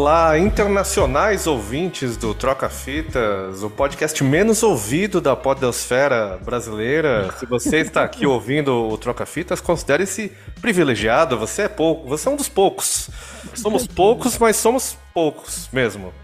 Olá, internacionais ouvintes do Troca Fitas, o podcast menos ouvido da podosfera brasileira. Se você está aqui ouvindo o Troca Fitas, considere-se privilegiado, você é pouco, você é um dos poucos. Somos poucos, mas somos poucos mesmo.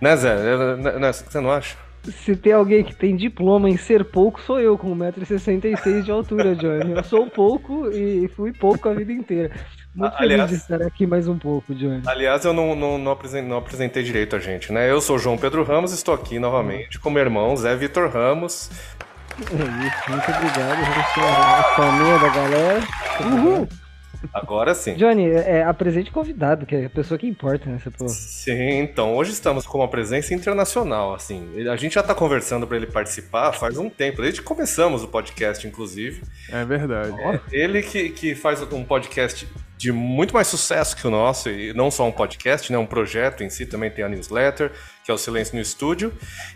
Né, Zé? É, né, você não acha? Se tem alguém que tem diploma em ser pouco, sou eu, com 1,66m de altura, Johnny. Eu sou pouco e fui pouco a vida inteira. Muito aliás, feliz de estar aqui mais um pouco, Johnny. Aliás, eu não, não, não, apresentei, não apresentei direito a gente, né? Eu sou João Pedro Ramos, estou aqui novamente com meu irmão Zé Vitor Ramos. É isso, muito obrigado. A família da galera. Uhul! Agora sim. Johnny, é, é, apresente convidado, que é a pessoa que importa nessa porra. Sim, então, hoje estamos com uma presença internacional, assim. A gente já tá conversando para ele participar faz um tempo, desde que começamos o podcast, inclusive. É verdade. É, ele que, que faz um podcast de muito mais sucesso que o nosso, e não só um podcast, né, um projeto em si, também tem a newsletter, que é o Silêncio no Estúdio,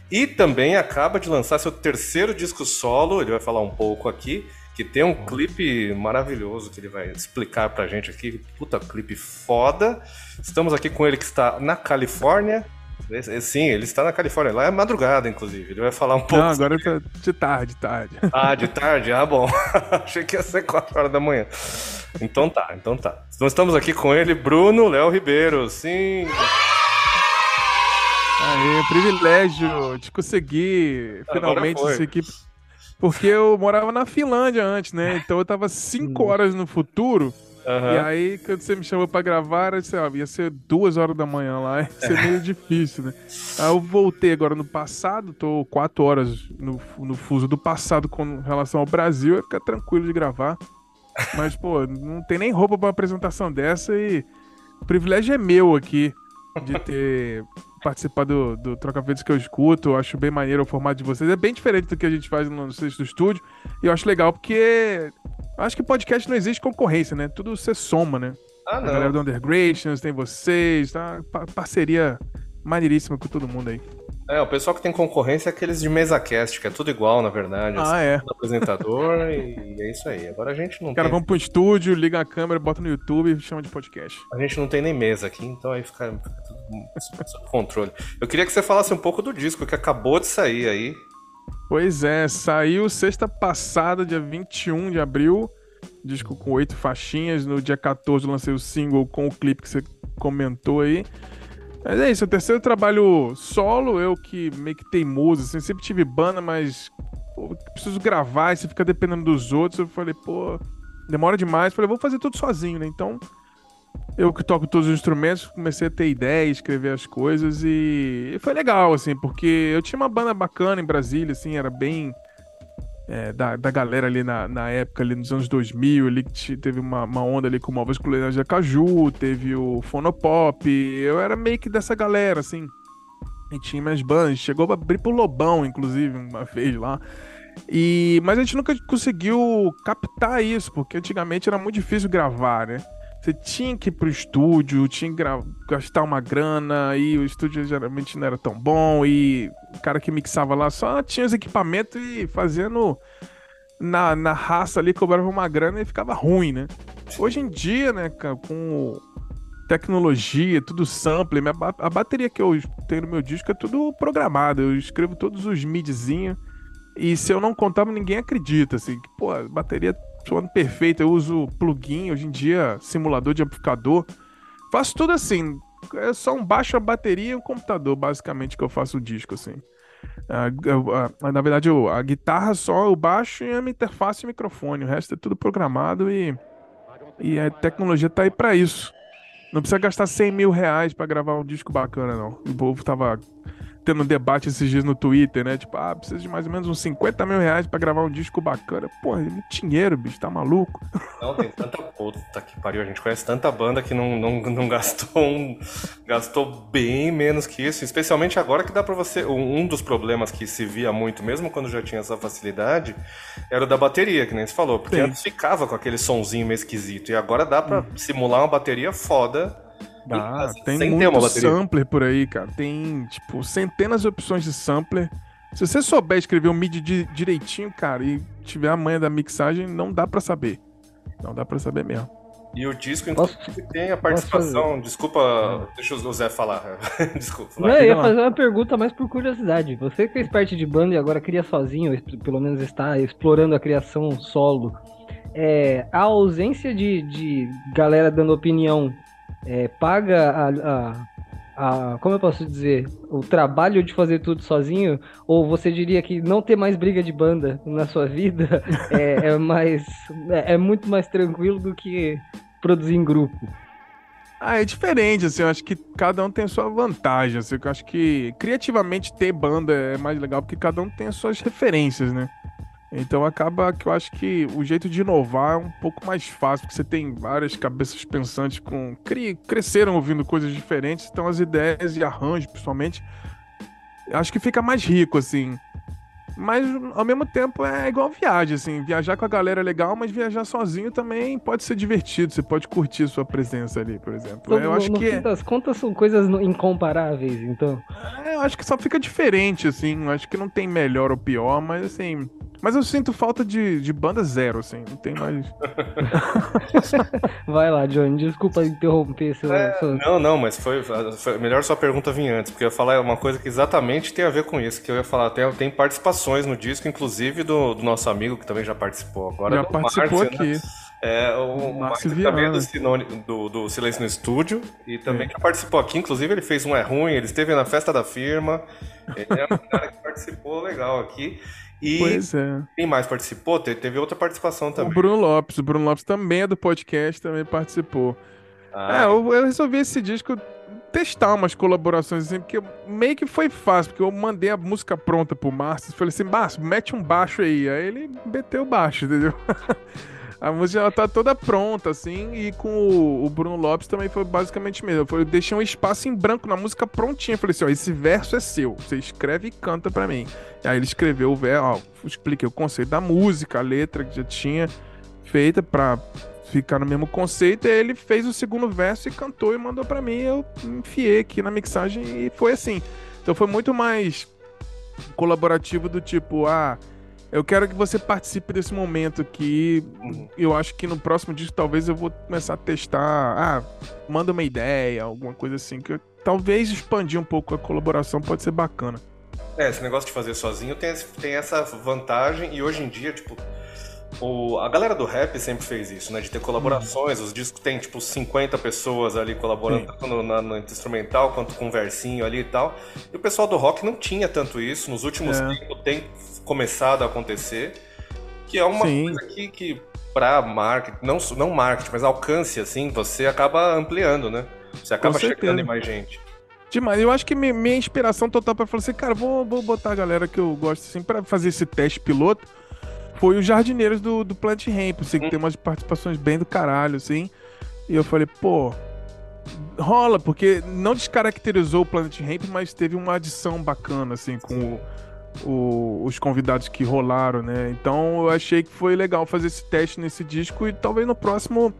e também acaba de lançar seu terceiro disco solo, ele vai falar um pouco aqui, que tem um clipe maravilhoso que ele vai explicar pra gente aqui. Puta clipe foda. Estamos aqui com ele que está na Califórnia. Sim, ele está na Califórnia. Lá é madrugada, inclusive. Ele vai falar um pouco. Não, agora tá de tarde, tarde. Ah, de tarde? Ah, bom. Achei que ia ser 4 horas da manhã. Então tá, então tá. Então estamos aqui com ele, Bruno Léo Ribeiro. Sim. Aí, privilégio de conseguir finalmente essa equipe porque eu morava na Finlândia antes, né? Então eu tava cinco hum. horas no futuro. Uhum. E aí, quando você me chamou pra gravar, eu disse, ó, ia ser duas horas da manhã lá, ia ser meio difícil, né? Aí eu voltei agora no passado, tô quatro horas no, no fuso do passado com relação ao Brasil, ia ficar tranquilo de gravar. Mas, pô, não tem nem roupa pra uma apresentação dessa e o privilégio é meu aqui de ter participar do, do Troca Vidas que eu escuto. Eu acho bem maneiro o formato de vocês. É bem diferente do que a gente faz no sexto estúdio. E eu acho legal porque acho que podcast não existe concorrência, né? Tudo você soma, né? Ah, não. A galera do Undergrations, tem vocês, tá? parceria maneiríssima com todo mundo aí. É, o pessoal que tem concorrência é aqueles de mesa cast, que é tudo igual, na verdade. Ah, assim, é. apresentador e é isso aí. Agora a gente não Cara, tem... vamos pro estúdio, liga a câmera, bota no YouTube e chama de podcast. A gente não tem nem mesa aqui, então aí fica, fica tudo sob controle. Eu queria que você falasse um pouco do disco que acabou de sair aí. Pois é, saiu sexta passada, dia 21 de abril. Disco com oito faixinhas. No dia 14 lancei o single com o clipe que você comentou aí. Mas é isso, é o terceiro trabalho solo, eu que meio que teimoso, assim, sempre tive banda, mas pô, preciso gravar e você fica dependendo dos outros. Eu falei, pô, demora demais. Falei, vou fazer tudo sozinho, né? Então, eu que toco todos os instrumentos, comecei a ter ideia, escrever as coisas e... e foi legal, assim, porque eu tinha uma banda bacana em Brasília, assim, era bem é, da, da galera ali na, na época, ali nos anos 2000, ali que teve uma, uma onda ali com Móveis Culinários de Caju, teve o Fonopop, eu era meio que dessa galera, assim. E tinha minhas bandas, chegou a abrir pro Lobão, inclusive, uma vez lá. E, mas a gente nunca conseguiu captar isso, porque antigamente era muito difícil gravar, né? Você tinha que ir pro estúdio, tinha que gastar uma grana, e o estúdio geralmente não era tão bom, e o cara que mixava lá só tinha os equipamentos e fazendo na, na raça ali, cobrava uma grana e ficava ruim, né? Hoje em dia, né, com tecnologia, tudo sample, a bateria que eu tenho no meu disco é tudo programado, eu escrevo todos os midzinhos, e se eu não contar, ninguém acredita, assim, que, pô, a bateria soando perfeito. Eu uso plugin, hoje em dia, simulador de amplificador. Faço tudo assim. É só um baixo, a bateria e um computador, basicamente, que eu faço o disco, assim. na verdade, a guitarra só, o baixo e a interface e microfone. O resto é tudo programado e, e a tecnologia tá aí para isso. Não precisa gastar 100 mil reais pra gravar um disco bacana, não. O povo tava tendo um debate esses dias no Twitter, né? Tipo, ah, precisa de mais ou menos uns 50 mil reais pra gravar um disco bacana. Porra, é dinheiro, bicho, tá maluco? Não, tem tanta puta que pariu. A gente conhece tanta banda que não, não, não gastou um, gastou bem menos que isso. Especialmente agora que dá pra você. Um dos problemas que se via muito, mesmo quando já tinha essa facilidade, era o da bateria, que nem você falou. Porque antes ficava com aquele sonzinho meio esquisito. E agora dá pra hum. simular uma bateria foda Dá, tem muito sampler por aí, cara. Tem, tipo, centenas de opções de sampler. Se você souber escrever um MIDI direitinho, cara, e tiver a manha da mixagem, não dá para saber. Não dá para saber mesmo. E o disco, inclusive, tem a participação. Desculpa, deixa o Zé falar. Desculpa. Não, eu ia fazer uma pergunta mais por curiosidade. Você que fez parte de banda e agora cria sozinho, pelo menos está explorando a criação solo. É, a ausência de, de galera dando opinião é, paga a, a a, como eu posso dizer, o trabalho de fazer tudo sozinho? Ou você diria que não ter mais briga de banda na sua vida é, é mais é, é, muito mais tranquilo do que produzir em grupo? Ah, é diferente, assim, eu acho que cada um tem a sua vantagem, assim, eu acho que criativamente ter banda é mais legal porque cada um tem as suas referências, né? Então acaba que eu acho que o jeito de inovar é um pouco mais fácil, porque você tem várias cabeças pensantes com cri... cresceram ouvindo coisas diferentes, então as ideias e arranjos, principalmente, acho que fica mais rico assim. Mas ao mesmo tempo é igual viagem, assim. Viajar com a galera é legal, mas viajar sozinho também pode ser divertido. Você pode curtir sua presença ali, por exemplo. Então, eu acho no que. Fim das contas são coisas incomparáveis, então. É, eu acho que só fica diferente, assim. Eu acho que não tem melhor ou pior, mas assim. Mas eu sinto falta de, de banda zero, assim. Não tem mais. Vai lá, Johnny. Desculpa interromper seu. É, seu... Não, não, mas foi, foi. Melhor sua pergunta vir antes, porque eu ia falar uma coisa que exatamente tem a ver com isso. Que eu ia falar, tem, tem participações no disco, inclusive do, do nosso amigo que também já participou agora. Já participou Márcio, aqui. Né? É, o Márcio também é do, do, do, Silêncio no Estúdio e também é. já participou aqui. Inclusive, ele fez um É Ruim, ele esteve na festa da firma. Ele é um cara que participou legal aqui. E pois é. quem mais participou? Teve outra participação também. O Bruno Lopes. O Bruno Lopes também é do podcast, também participou. Ah, é, eu, eu, resolvi esse disco testar umas colaborações assim, porque meio que foi fácil, porque eu mandei a música pronta pro Márcio, falei assim, Márcio, mete um baixo aí. Aí ele meteu o baixo, entendeu? A música ela tá toda pronta, assim, e com o, Bruno Lopes também foi basicamente mesmo. Eu, deixei um espaço em branco na música prontinha. falei assim: ó, esse verso é seu. Você escreve e canta para mim. E aí ele escreveu o verso, ó, expliquei o conceito da música, a letra que já tinha feita pra ficar no mesmo conceito. E aí ele fez o segundo verso e cantou e mandou para mim. Eu enfiei aqui na mixagem e foi assim. Então foi muito mais colaborativo do tipo, ah eu quero que você participe desse momento aqui. Uhum. Eu acho que no próximo disco talvez eu vou começar a testar. Ah, manda uma ideia, alguma coisa assim. Que eu, talvez expandir um pouco a colaboração pode ser bacana. É, esse negócio de fazer sozinho tem, tem essa vantagem e hoje em dia, tipo, o, a galera do rap sempre fez isso, né? De ter colaborações. Os discos tem, tipo, 50 pessoas ali colaborando, tanto no, na, no, instrumental quanto com versinho ali e tal. E o pessoal do rock não tinha tanto isso. Nos últimos é. tempos tem começado a acontecer. Que é uma Sim. coisa que, que para marketing, não, não marketing, mas alcance, assim, você acaba ampliando, né? Você acaba chegando em mais gente. Demais. Eu acho que minha inspiração total para falar assim, cara, vou, vou botar a galera que eu gosto assim para fazer esse teste piloto foi os jardineiros do, do Plant Ramp, assim, que tem umas participações bem do caralho, assim. E eu falei, pô, rola, porque não descaracterizou o Planet Ramp, mas teve uma adição bacana, assim, com o, o, os convidados que rolaram, né? Então eu achei que foi legal fazer esse teste nesse disco e talvez no próximo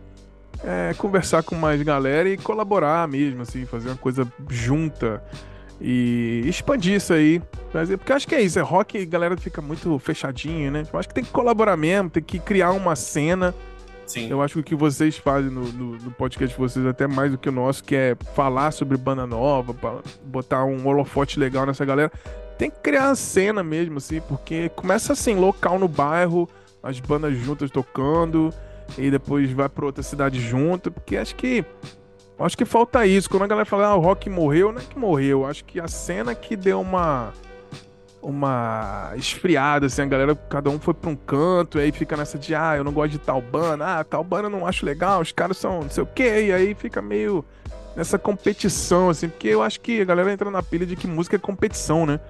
é, conversar com mais galera e colaborar mesmo, assim, fazer uma coisa junta e expandir isso aí. Porque eu acho que é isso, é rock e galera fica muito fechadinho, né? Eu acho que tem que colaborar mesmo, tem que criar uma cena. Sim. Eu acho que o que vocês fazem no, no, no, podcast de vocês, até mais do que o nosso, que é falar sobre banda nova, botar um holofote legal nessa galera. Tem que criar uma cena mesmo, assim, porque começa assim, local no bairro, as bandas juntas tocando, e depois vai pra outra cidade junto, porque acho que Acho que falta isso. Quando a galera fala, ah, o rock morreu, não é que morreu. Acho que a cena que deu uma. Uma esfriada, assim, a galera, cada um foi pra um canto, e aí fica nessa de, ah, eu não gosto de tal banda, ah, tal banda eu não acho legal, os caras são não sei o quê, e aí fica meio nessa competição, assim, porque eu acho que a galera entra na pilha de que música é competição, né?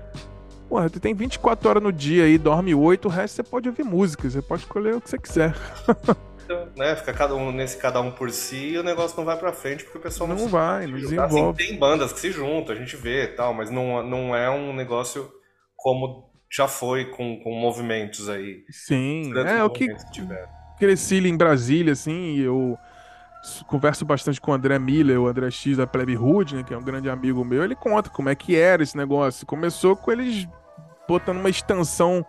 Porra, tu tem 24 horas no dia aí, dorme 8, o resto você pode ouvir música, você pode escolher o que você quiser. né? Fica cada um nesse cada um por si e o negócio não vai pra frente porque o pessoal não, não vai, não desenvolve. Assim, tem bandas que se juntam, a gente vê e tal, mas não, não é um negócio como já foi com, com movimentos aí. Sim, é o que cresci em Brasília, assim, eu converso bastante com o André Miller, o André X da Plebe Hood, né, que é um grande amigo meu, ele conta como é que era esse negócio. Começou com eles botando uma extensão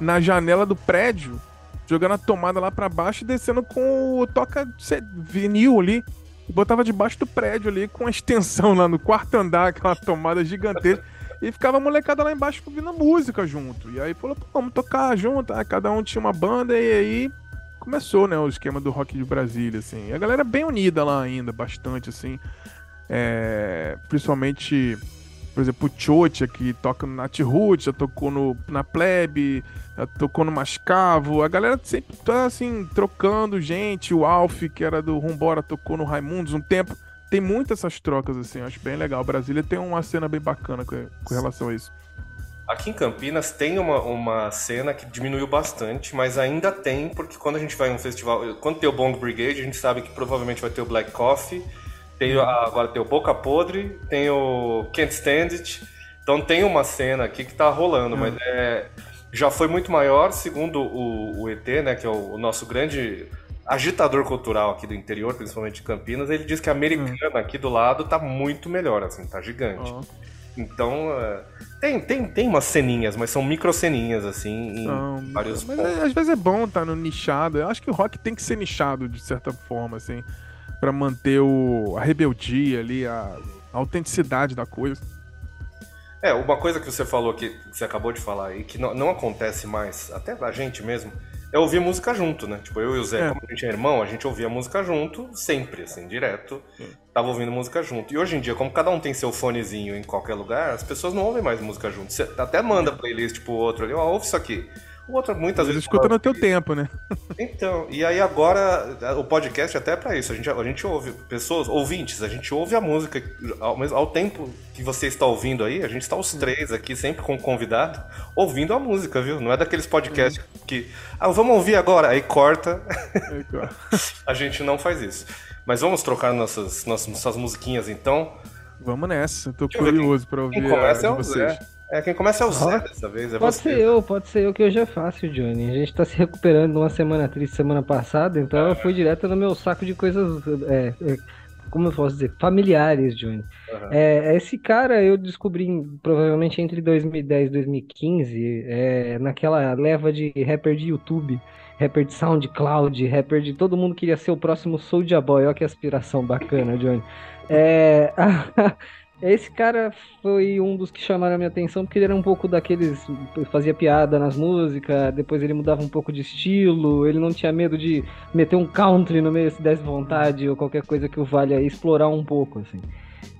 na janela do prédio jogando a tomada lá para baixo e descendo com o toca vinil ali. Botava debaixo do prédio ali com a extensão lá no quarto andar, aquela tomada gigantesca. E ficava a molecada lá embaixo ouvindo música junto. E aí falou, vamos tocar junto. Aí cada um tinha uma banda e aí começou, né, o esquema do rock de Brasília, assim. E a galera bem unida lá ainda, bastante, assim. É, principalmente, por exemplo, o Chocha, que toca no Nat Roots, já tocou no, na Plebe, já tocou no Mascavo. A galera sempre tá, assim, trocando gente. O Alf, que era do Rumbora, tocou no Raimundos um tempo tem muitas essas trocas, assim, acho bem legal. Brasília tem uma cena bem bacana com, com relação a isso. Aqui em Campinas tem uma, uma cena que diminuiu bastante, mas ainda tem, porque quando a gente vai em um festival, quando tem o Bong Brigade, a gente sabe que provavelmente vai ter o Black Coffee, tem, agora tem o Boca Podre, tem o Can't Stand It, então tem uma cena aqui que tá rolando, mas é, já foi muito maior, segundo o, o ET, né, que é o, o nosso grande agitador cultural aqui do interior, principalmente de Campinas, ele diz que a americana hum. aqui do lado tá muito melhor, assim, tá gigante. Então, uh, tem, tem, tem umas ceninhas, mas são micro ceninhas, assim, em Não, vários mas. É, às vezes é bom estar tá no nichado. Eu acho que o rock tem que ser nichado, de certa forma, assim, para manter o, a rebeldia ali, a, a autenticidade da coisa. É, uma coisa que você falou que, que você acabou de falar aí, que não, não acontece mais, até pra gente mesmo, é ouvir música junto, né? Tipo, eu e o Zé, é. como a gente é irmão, a gente ouvia música junto, sempre, assim, direto. Sim. Tava ouvindo música junto. E hoje em dia, como cada um tem seu fonezinho em qualquer lugar, as pessoas não ouvem mais música junto. Você até manda playlist pro outro ali, ó, ouve isso aqui. O outro muitas vezes. escuta no teu tempo, né? Então, e aí agora o podcast é até para isso. A gente, a gente ouve pessoas, ouvintes, a gente ouve a música ao, ao tempo que você está ouvindo aí, a gente está os três aqui, sempre com convidado, ouvindo a música, viu? Não é daqueles podcasts que. Ah, vamos ouvir agora, aí corta. a gente não faz isso. Mas vamos trocar nossas, nossas, nossas musiquinhas então. Vamos nessa, tô curioso para ouvir. Quem começa é o vocês. Zé. É, quem começa é o Zé dessa vez. É pode você. ser eu, pode ser eu que hoje é fácil, Johnny. A gente tá se recuperando de uma semana triste semana passada, então é. eu fui direto no meu saco de coisas. É, é, como eu posso dizer? Familiares, Johnny. Uhum. É, esse cara eu descobri provavelmente entre 2010 e 2015, é, naquela leva de rapper de YouTube rapper de SoundCloud, rapper de todo mundo queria ser o próximo Soulja Boy. Olha que aspiração bacana, Johnny. É, Esse cara foi um dos que chamaram a minha atenção porque ele era um pouco daqueles. fazia piada nas músicas, depois ele mudava um pouco de estilo, ele não tinha medo de meter um country no meio se desse vontade ou qualquer coisa que o valha explorar um pouco, assim.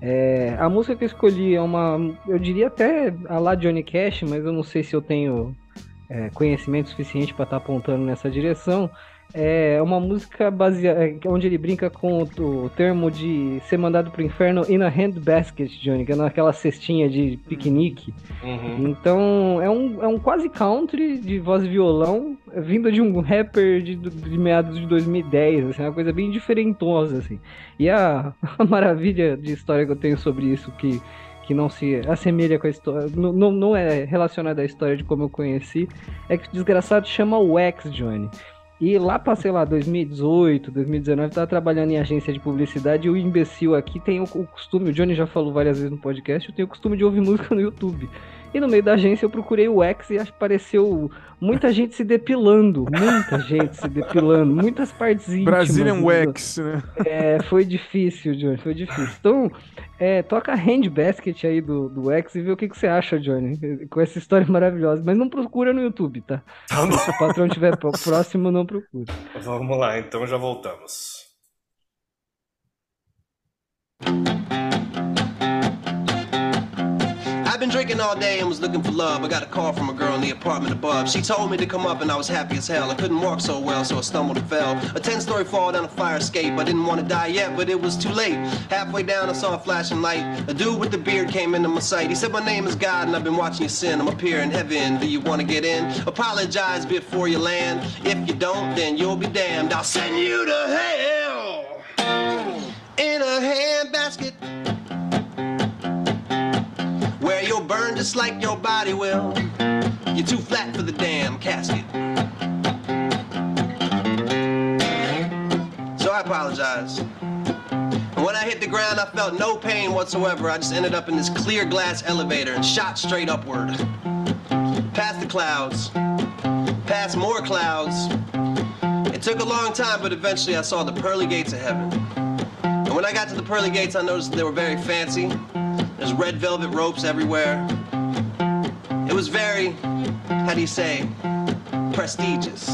É, a música que eu escolhi é uma. Eu diria até a lá Johnny Cash, mas eu não sei se eu tenho é, conhecimento suficiente para estar tá apontando nessa direção é uma música baseada, é, onde ele brinca com o, o, termo de ser mandado pro inferno in a handbasket, Johnny, que é naquela cestinha de piquenique. Uhum. Então é um, é um quase country de voz e violão, vindo de um rapper de, de meados de 2010, assim, uma coisa bem diferentosa, assim. E a, a maravilha de história que eu tenho sobre isso, que que não se assemelha com a história, não, não, não é relacionada à história de como eu conheci, é que o desgraçado chama Wax, Johnny. E lá pra, sei lá, 2018, 2019, tava trabalhando em agência de publicidade e o imbecil aqui tem o, o costume, o Johnny já falou várias vezes no podcast, eu tenho o costume de ouvir música no YouTube. E no meio da agência eu procurei o X e apareceu muita gente se depilando. Muita gente se depilando. Muitas partes íntimas. Brazilian Wax, né? É, foi difícil, Johnny. Foi difícil. Então, é, toca Handbasket aí do, do X e vê o que, que você acha, Johnny. Com essa história maravilhosa. Mas não procura no YouTube, tá? tá Se o patrão estiver próximo, não procura. Vamos lá, então já voltamos. I've been drinking all day and was looking for love. I got a call from a girl in the apartment above. She told me to come up and I was happy as hell. I couldn't walk so well, so I stumbled and fell. A 10 story fall down a fire escape. I didn't want to die yet, but it was too late. Halfway down, I saw a flashing light. A dude with the beard came into my sight. He said, My name is God and I've been watching you sin. I'm up here in heaven. Do you want to get in? Apologize before you land. If you don't, then you'll be damned. I'll send you to hell in a handbasket where you'll burn just like your body will. You're too flat for the damn casket. So I apologize. And when I hit the ground, I felt no pain whatsoever. I just ended up in this clear glass elevator and shot straight upward. Past the clouds, past more clouds, It took a long time, but eventually I saw the pearly gates of heaven. And when I got to the pearly gates, I noticed they were very fancy. There's red velvet ropes everywhere. It was very, how do you say, prestigious.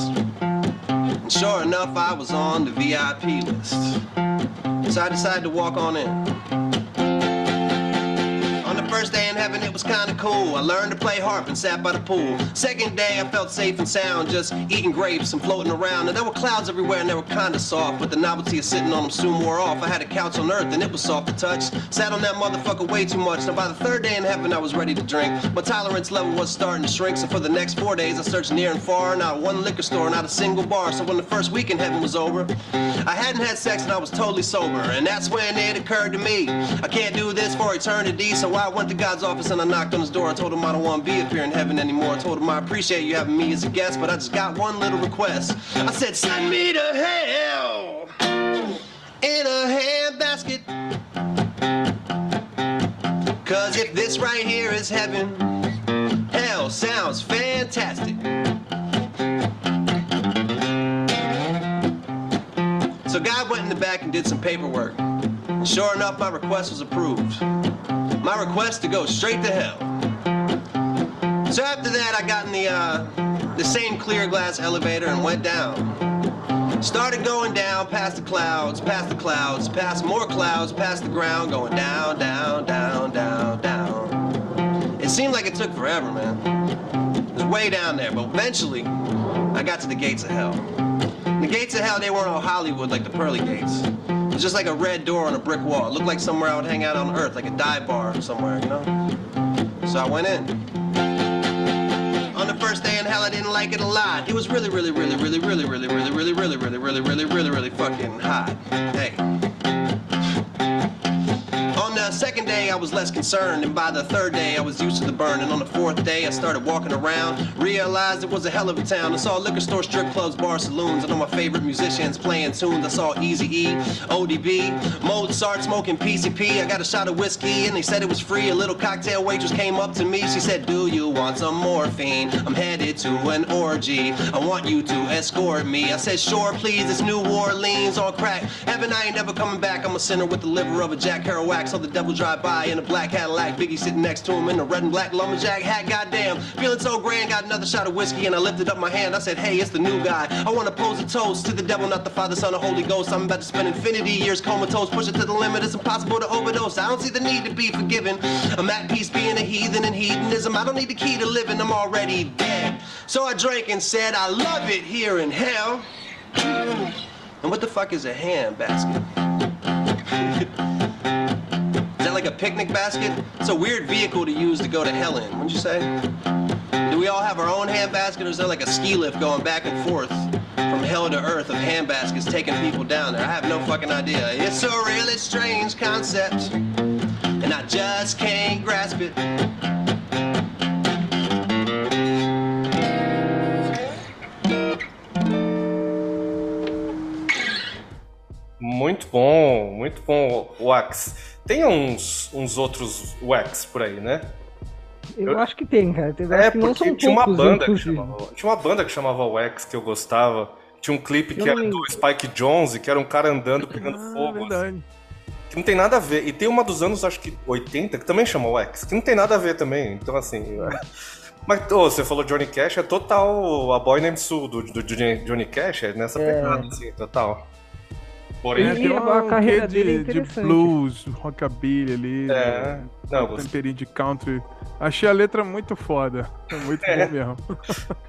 And sure enough, I was on the VIP list. So I decided to walk on in it was kinda cool. I learned to play harp and sat by the pool. Second day, I felt safe and sound, just eating grapes and floating around. And there were clouds everywhere and they were kinda soft, but the novelty of sitting on them soon wore off. I had a couch on earth and it was soft to touch. Sat on that motherfucker way too much. Now by the third day in heaven, I was ready to drink. My tolerance level was starting to shrink, so for the next four days, I searched near and far. Not one liquor store, not a single bar. So when the first week in heaven was over, I hadn't had sex and I was totally sober. And that's when it occurred to me, I can't do this for eternity, so I went went to God's office and I knocked on his door. I told him I don't want to be up here in heaven anymore. I told him I appreciate you having me as a guest, but I just got one little request. I said, send me to hell in a handbasket. Cause if this right here is heaven, hell sounds fantastic. So God went in the back and did some paperwork. Sure enough, my request was approved my request to go straight to hell. So after that, I got in the, uh, the same clear glass elevator and went down. Started going down past the clouds, past the clouds, past more clouds, past the ground, going down, down, down, down, down. It seemed like it took forever, man. It was way down there, but eventually, I got to the gates of hell. The gates of hell, they weren't all Hollywood like the pearly gates. It was just like a red door on a brick wall. It looked like somewhere I would hang out on Earth, like a dive bar somewhere, you know? So I went in. On the first day in hell, I didn't like it a lot. It was really, really, really, really, really, really, really, really, really, really, really, really, really, really fucking hot. Hey second day, I was less concerned, and by the third day, I was used to the burn. And on the fourth day, I started walking around, realized it was a hell of a town. I saw liquor stores, strip clubs, bar saloons. and all my favorite musicians playing tunes. I saw Easy E, ODB, Mozart smoking PCP. I got a shot of whiskey, and they said it was free. A little cocktail waitress came up to me. She said, Do you want some morphine? I'm headed to an orgy. I want you to escort me. I said, Sure, please. It's New Orleans on crack. Heaven, I ain't never coming back. I'm a sinner with the liver of a Jack Kerouac. So the devil drive by in a black Cadillac. Biggie sitting next to him in a red and black lumberjack hat. Goddamn, feeling so grand. Got another shot of whiskey and I lifted up my hand. I said, Hey, it's the new guy. I want to pose a toast to the devil, not the Father, Son, or Holy Ghost. I'm about to spend infinity years comatose, push it to the limit. It's impossible to overdose. I don't see the need to be forgiven. I'm at peace being a heathen and hedonism. I don't need the key to living. I'm already dead. So I drank and said, I love it here in hell. And what the fuck is a hand basket? like a picnic basket? It's a weird vehicle to use to go to hell in, wouldn't you say? Do we all have our own hand basket, or is there like a ski lift going back and forth from hell to earth of hand baskets taking people down there? I have no fucking idea. It's a really strange concept, and I just can't grasp it. Muito bom, muito bom, Wax. Tem uns, uns outros Wax por aí, né? Eu, eu acho que tem, cara. Tem, é, porque tinha uma banda que chamava, tinha uma banda que chamava Wax que eu gostava. Tinha um clipe que era do Spike Jonze, que era um cara andando pegando ah, fogo. Assim. Verdade. Assim, que não tem nada a ver. E tem uma dos anos, acho que 80, que também chama Wax, que não tem nada a ver também. Então, assim. É. Mas oh, você falou Johnny Cash, é total a Boy Named Sue do, do, Johnny Cash, é nessa é. pegada, assim, total. Porém, é, tem uma a carreira de, dele é de blues, rockabilly ali. É. Né? Não, um temperinho de country. Achei a letra muito foda. Muito é. bom mesmo.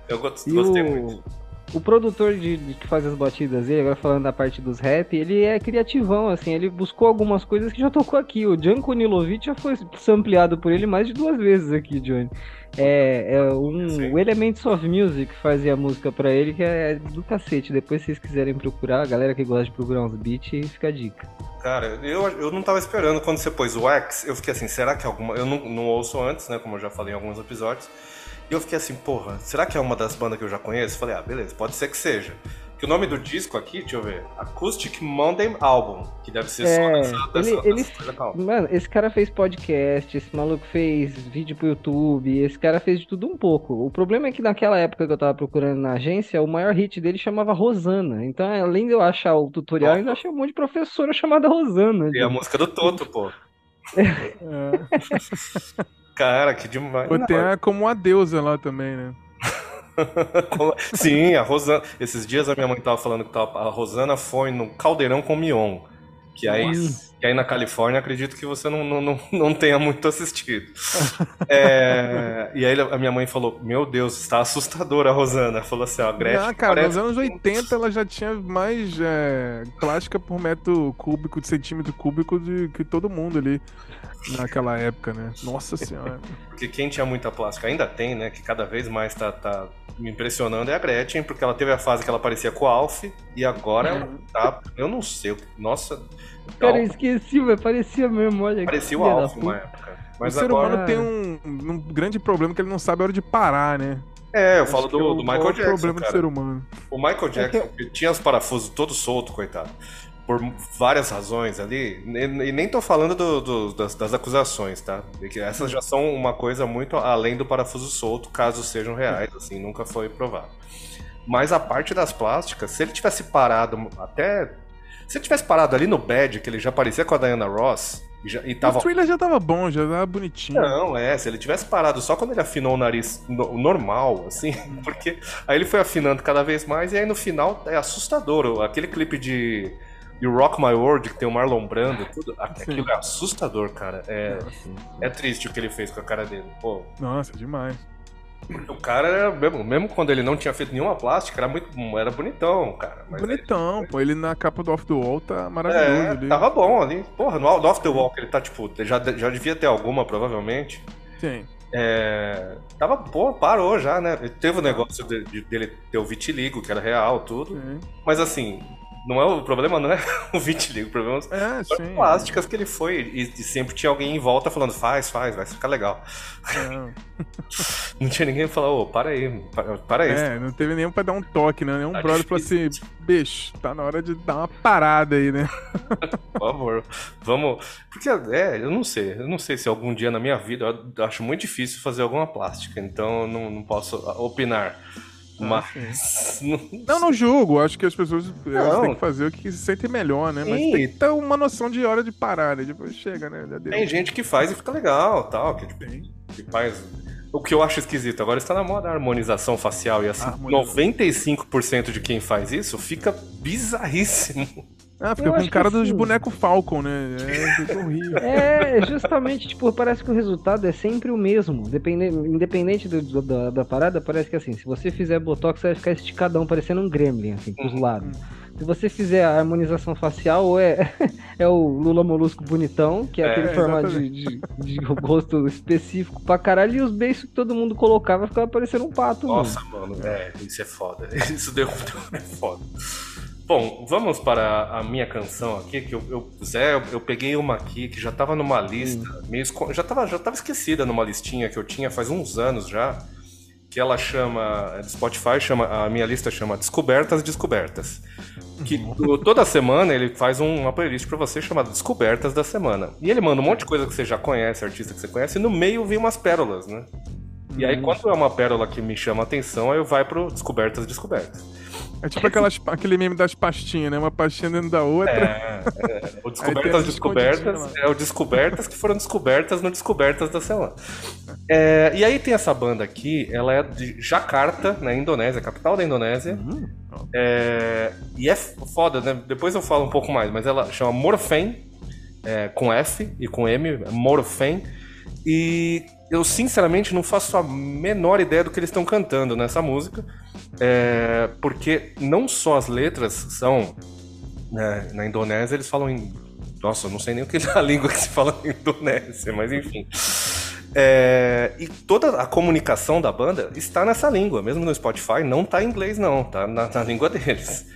Eu gostei o... muito. O produtor de, de, que faz as batidas dele, agora falando da parte dos rap, ele é criativão, assim, ele buscou algumas coisas que já tocou aqui. O Janko Nilovic já foi ampliado por ele mais de duas vezes aqui, Johnny. É, é um, o Elements of Music fazia a música pra ele, que é do cacete. Depois, se vocês quiserem procurar, a galera que gosta de procurar uns beats, fica a dica. Cara, eu, eu não tava esperando quando você pôs o X, eu fiquei assim, será que alguma. Eu não, não ouço antes, né? Como eu já falei em alguns episódios. E eu fiquei assim, porra, será que é uma das bandas que eu já conheço? Falei, ah, beleza, pode ser que seja. Que o nome do disco aqui, deixa eu ver, Acoustic Monday Album, que deve ser É, só dessa, ele- dessa, ele- dessa calma. Mano, esse cara fez podcast, esse maluco fez vídeo pro YouTube, esse cara fez de tudo um pouco. O problema é que naquela época que eu tava procurando na agência, o maior hit dele chamava Rosana. Então, além de eu achar o tutorial, eu ainda achei um monte de professora chamada Rosana. E a música do Toto, pô. É. Cara, que demais. Pô, tem a, como a deusa lá também, né? Sim, a Rosana. Esses dias a minha mãe tava falando que tava- a Rosana foi no Caldeirão com Mion. Que aí, que aí na Califórnia acredito que você não, não, não, não tenha muito assistido. É, e aí a minha mãe falou: Meu Deus, está assustadora a Rosana. Falou assim: ó, a Gretchen. Ah, cara, nos anos 80 ela já tinha mais é, plástica por metro cúbico, de centímetro cúbico de que todo mundo ali naquela época, né? Nossa senhora. Porque quem tinha muita plástica ainda tem, né? Que cada vez mais tá, tá me impressionando é a Gretchen, porque ela teve a fase que ela parecia com o Alf e agora ela tá. Eu não sei. Nossa. Cara, eu Alf esqueci, velho. Parecia mesmo, olha. parecia o Alf uma época. o Mas ser agora. humano tem um, um grande problema que ele não sabe a hora de parar, né? É, eu falo Acho que do, é o do Michael Jackson. problema do cara. ser humano. O Michael Jackson que tinha os parafusos todos soltos, coitado. Por várias razões ali. E, nem tô falando do- do- das, das acusações, tá? Porque essas já são uma coisa muito além do parafuso solto, caso sejam reais, assim, nunca foi provado. Mas a parte das plásticas, se ele tivesse parado até. Se ele tivesse parado ali no bad, que ele já parecia com a Diana Ross, e, já, e tava O thriller já tava bom, já tava bonitinho. não, é, se ele tivesse parado só quando ele afinou o nariz no- normal, assim, porque aí ele foi afinando cada vez mais e aí no final é assustador. Aquele clipe de, de Rock My World que tem o Marlon Brando, e tudo, aquilo é assustador, cara. É, é triste o que ele fez com a cara dele. Pô, Nossa, demais. o cara, mesmo, mesmo quando ele não tinha feito nenhuma plástica, era muito era bonitão, cara. Bonitão, pô. Ele na capa do Off the Wall tá maravilhoso é, ali. tava bom ali. Porra, no, Off the Wall que ele tá, tipo, já, já devia ter alguma, provavelmente. Sim. É, tava, pô, parou já, né? Teve o negócio de- de- dele ter o vitiligo, que era real, tudo. sim. Mas assim, não é o problema não é o vitiligo, o problema são É, as sim. plásticas que ele foi. E, e sempre tinha alguém em volta falando, faz, faz, vai ficar legal. É. Não tinha ninguém falar, ô, para aí, para, para aí. É, não teve nenhum pra dar um toque, né? Nenhum Tá brother falou assim, bicho, tá na hora de dar uma parada aí, né? Por favor. Vamos. Porque, é, eu não sei. Eu não sei se algum dia na minha vida eu acho muito difícil fazer alguma plástica. Então eu não, não posso opinar. Mas. não- Não, não julgo. Acho que as pessoas elas têm que fazer o que se sentem melhor, né? Mas Sim. tem que ter uma noção de hora de parar, né? Depois chega, né? Tem gente que faz e fica legal, tal, que, tipo, que faz. O que eu acho esquisito, agora está na moda a harmonização facial e assim, Harmonização. 95% de quem faz isso fica bizarríssimo. Ah, fica Eu com cara dos sim. bonecos Falcon, né? É, horrível. É, justamente, tipo, parece que o resultado é sempre o mesmo. Depende, independente do- do- da, da parada, parece que assim, se você fizer botox, vai ficar esticadão, parecendo um gremlin, assim, pros lados. Se você fizer a harmonização facial, ou é, é o Lula Molusco bonitão, que é, É, aquele formato de, de, de rosto específico pra caralho, e os beiços que todo mundo colocava ficava parecendo um pato, mano. Nossa, mano, é, isso é foda. Isso deu, deu é foda. Bom, vamos para a minha canção aqui, que eu, eu, Zé, eu, eu peguei uma aqui que já tava numa lista, meio esco- já, tava, já tava esquecida numa listinha que eu tinha faz uns anos já, que ela chama, é do Spotify, chama, a minha lista chama Descobertas Descobertas. Que o- toda semana ele faz um- uma playlist pra você chamada Descobertas da Semana. E ele manda um monte de coisa que você já conhece, artista que você conhece, e no meio vem umas pérolas, né? E aí, quando é uma pérola que me chama a atenção, aí eu vai pro Descobertas Descobertas. É tipo aquelas, aquele meme das pastinhas, né? Uma pastinha dentro da outra. É, é, o Descobertas Descobertas é o Descobertas que foram descobertas no Descobertas da semana. É, e aí tem essa banda aqui, ela é de Jakarta, na Indonésia, capital da Indonésia. Hum, É, e é foda, né? Depois eu falo um pouco mais, mas ela chama Morfen, é, com F e com M, Morfen. E eu sinceramente não faço a menor ideia do que eles estão cantando nessa música, é, porque não só as letras são. né, na Indonésia eles falam em. Nossa, eu não sei nem o que é a língua que se fala na Indonésia, mas enfim. É, e toda a comunicação da banda está nessa língua, mesmo no Spotify, não tá em inglês, não, tá na, na língua deles.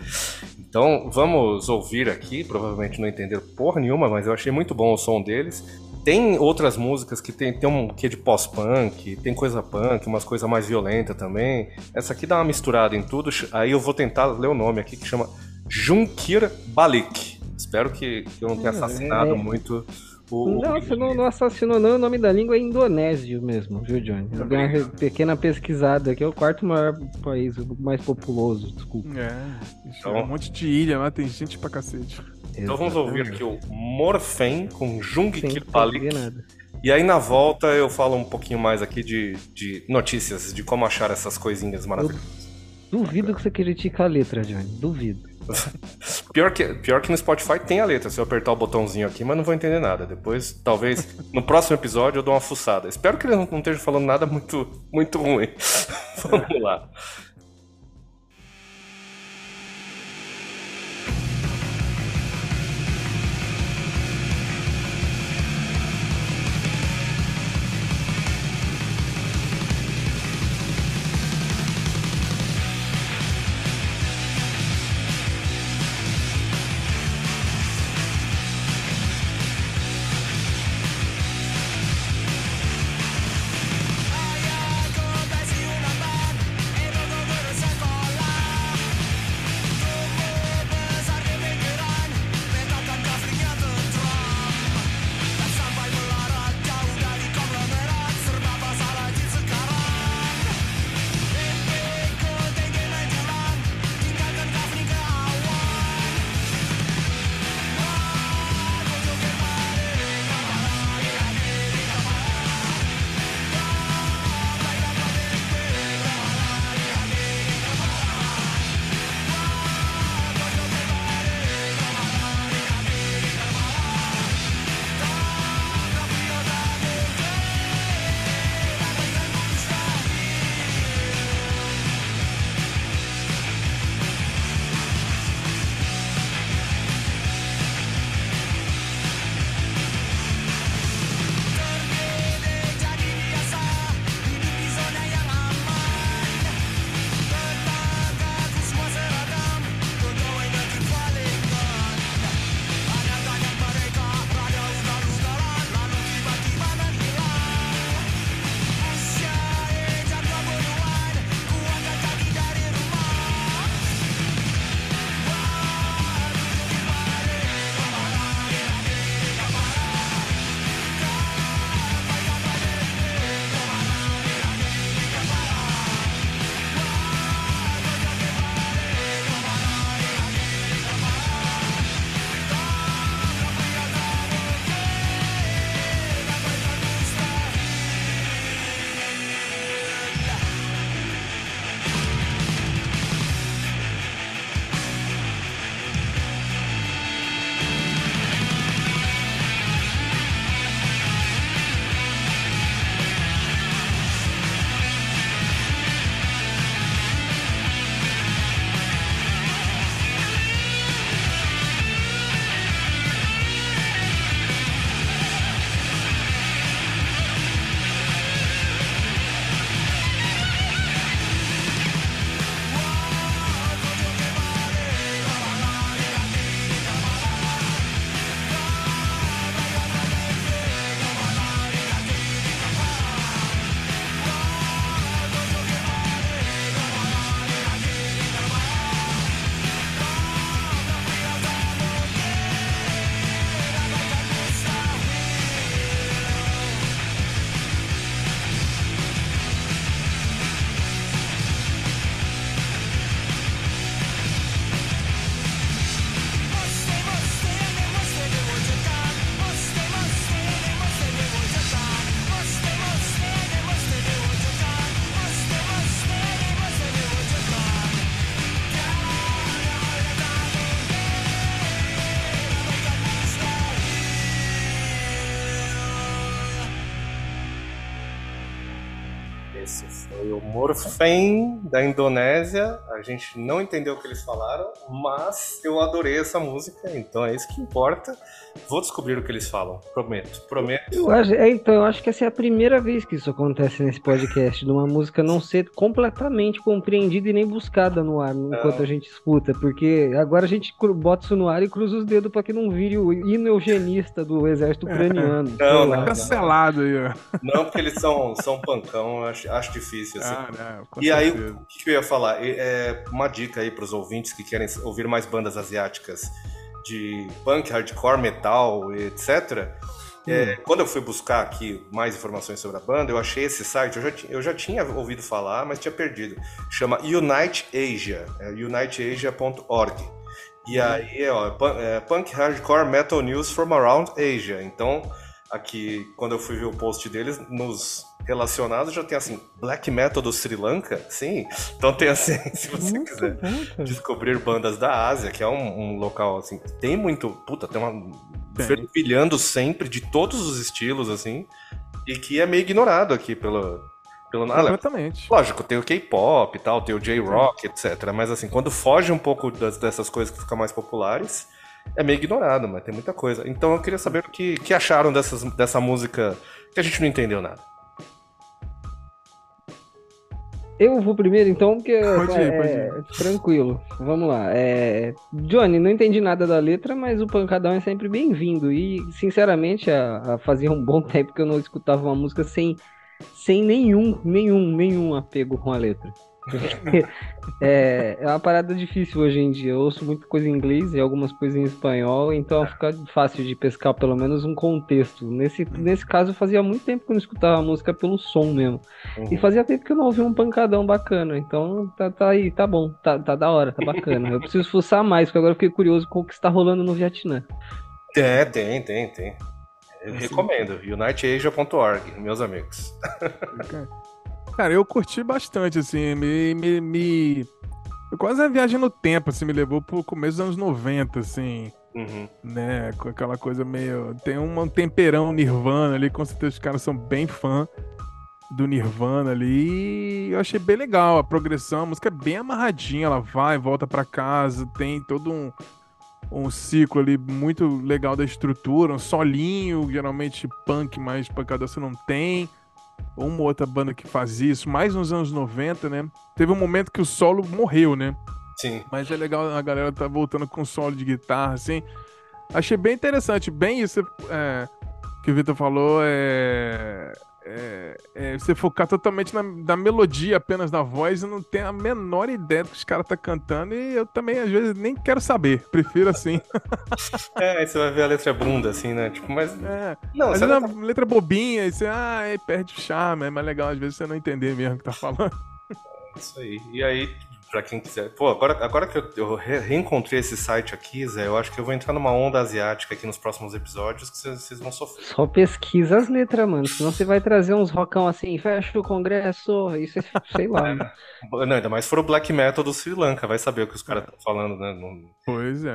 Então vamos ouvir aqui, provavelmente não entenderam porra nenhuma, mas eu achei muito bom o som deles. Tem outras músicas que tem, tem um quê de pós-punk, tem coisa punk, umas coisas mais violentas também. Essa aqui dá uma misturada em tudo. Aí eu vou tentar ler o nome aqui que chama Junkir Balik. Espero que, que eu não tenha Ah, assassinado é- muito o. Não, você não, não assassinou não, o nome da língua é indonésio mesmo, viu, Johnny? Eu dei uma pequena pesquisada aqui, é o quarto maior país, o mais populoso, desculpa. É, Então- é um monte de ilha lá, tem gente pra cacete. Então vamos ouvir aqui o Morfen com entender nada. E aí na volta eu falo um pouquinho mais aqui de, de notícias, de como achar essas coisinhas maravilhosas. Duvido que você critique a letra, Johnny, duvido. Pior que, pior que no Spotify tem a letra, se eu apertar o botãozinho aqui, mas não vou entender nada. Depois, talvez, no próximo episódio eu dou uma fuçada. Espero que eles não não estejam falando nada muito, muito ruim. Vamos lá. Foi o Morfen da Indonésia. A gente não entendeu o que eles falaram, mas eu adorei essa música, então é isso que importa. Vou descobrir o que eles falam, prometo, prometo. Eu acho, é, então, eu acho que essa é a primeira vez que isso acontece nesse podcast, de uma música não ser completamente compreendida e nem buscada no ar enquanto a gente escuta, porque agora a gente bota isso no ar e cruza os dedos para que não vire o hino eugenista do exército ucraniano. Não, Tá não, cancelado aí, ó. Não, porque eles são, são pancão, eu acho, acho difícil. Assim. Ah, não, e aí, certeza. o que que eu ia falar? É é uma dica aí pros ouvintes que querem ouvir mais bandas asiáticas de punk, hardcore, metal, etc. É, quando eu fui buscar aqui mais informações sobre a banda, eu achei esse site, eu já, eu já tinha ouvido falar, mas tinha perdido. Chama Unite Asia, é uniteasia.org. E aí, ó, pun- é, Punk Hardcore Metal News from Around Asia. Então, aqui, quando eu fui ver o post deles, nos relacionados já tem assim, Black Metal do Sri Lanka? Sim. Então tem assim, se você Muito quiser descobrir bandas da Ásia, que é um, um local assim, que tem muito, puta, tem uma fervilhando sempre de todos os estilos assim, e que é meio ignorado aqui pelo pelo ah, Completamente. Lógico, tem o K-pop e tal, tem o J-rock, etc, mas assim, quando foge um pouco das- dessas coisas que ficam mais populares, é meio ignorado, mas tem muita coisa. Então eu queria saber o que, que acharam dessas, dessa música que a gente não entendeu nada. Eu vou primeiro, então, porque Pode ir, é, pode tranquilo. Vamos lá. É, Johnny, não entendi nada da letra, mas o pancadão é sempre bem-vindo. E, sinceramente, a, a- fazia um bom tempo que eu não escutava uma música sem, sem nenhum, nenhum, nenhum apego com a letra. é, é uma parada difícil hoje em dia. Eu ouço muita coisa em inglês e algumas coisas em espanhol, então fica fácil de pescar pelo menos um contexto. Nesse, nesse caso, fazia muito tempo que eu não escutava a música pelo som mesmo. E fazia tempo que eu não ouvi um pancadão bacana. Então tá, tá aí, tá bom, tá, tá da hora, tá bacana. Eu preciso fuçar mais, porque agora eu fiquei curioso com o que está rolando no Vietnã. É, tem, tem, tem. Eu recomendo, uniteasia.org, meus amigos. Cara, eu curti bastante, assim, me, me, me... Quase uma viagem no tempo, assim, me levou pro começo dos anos 90, assim, Uhum. né, com aquela coisa meio... Tem um temperão Nirvana ali, com certeza os caras são bem fã do Nirvana ali, e eu achei bem legal a progressão, a música é bem amarradinha, ela vai, volta pra casa, tem todo um, um ciclo ali muito legal da estrutura, um solinho, geralmente punk, mais pancada você não tem, uma outra banda que faz isso, mais nos anos 90, né? Teve um momento que o solo morreu, né? Sim. Mas é legal a galera tá voltando com solo de guitarra, assim. Achei bem interessante, bem isso é, que o Vitor falou, é, é, é você focar totalmente na, na melodia apenas da voz e não tem a menor ideia do que os caras tá cantando e eu também às vezes nem quero saber, prefiro assim. É, aí você vai ver a letra bunda, assim, né? Tipo, mas. É, Não, às vezes é não uma letra bobinha e você, ah, aí perde o charme, é mais legal às vezes você não entender mesmo o que tá falando. Isso aí. E aí, pra quem quiser. Pô, agora, agora que eu, eu re- reencontrei esse site aqui, Zé, eu acho que eu vou entrar numa onda asiática aqui nos próximos episódios que vocês vão sofrer. Só pesquisa as letras, mano. Senão você vai trazer uns rocão assim, fecha o congresso, isso é, sei lá. mano. Não, ainda mais se for o black metal do Sri Lanka, vai saber o que os caras estão falando, né? Não- Pois é,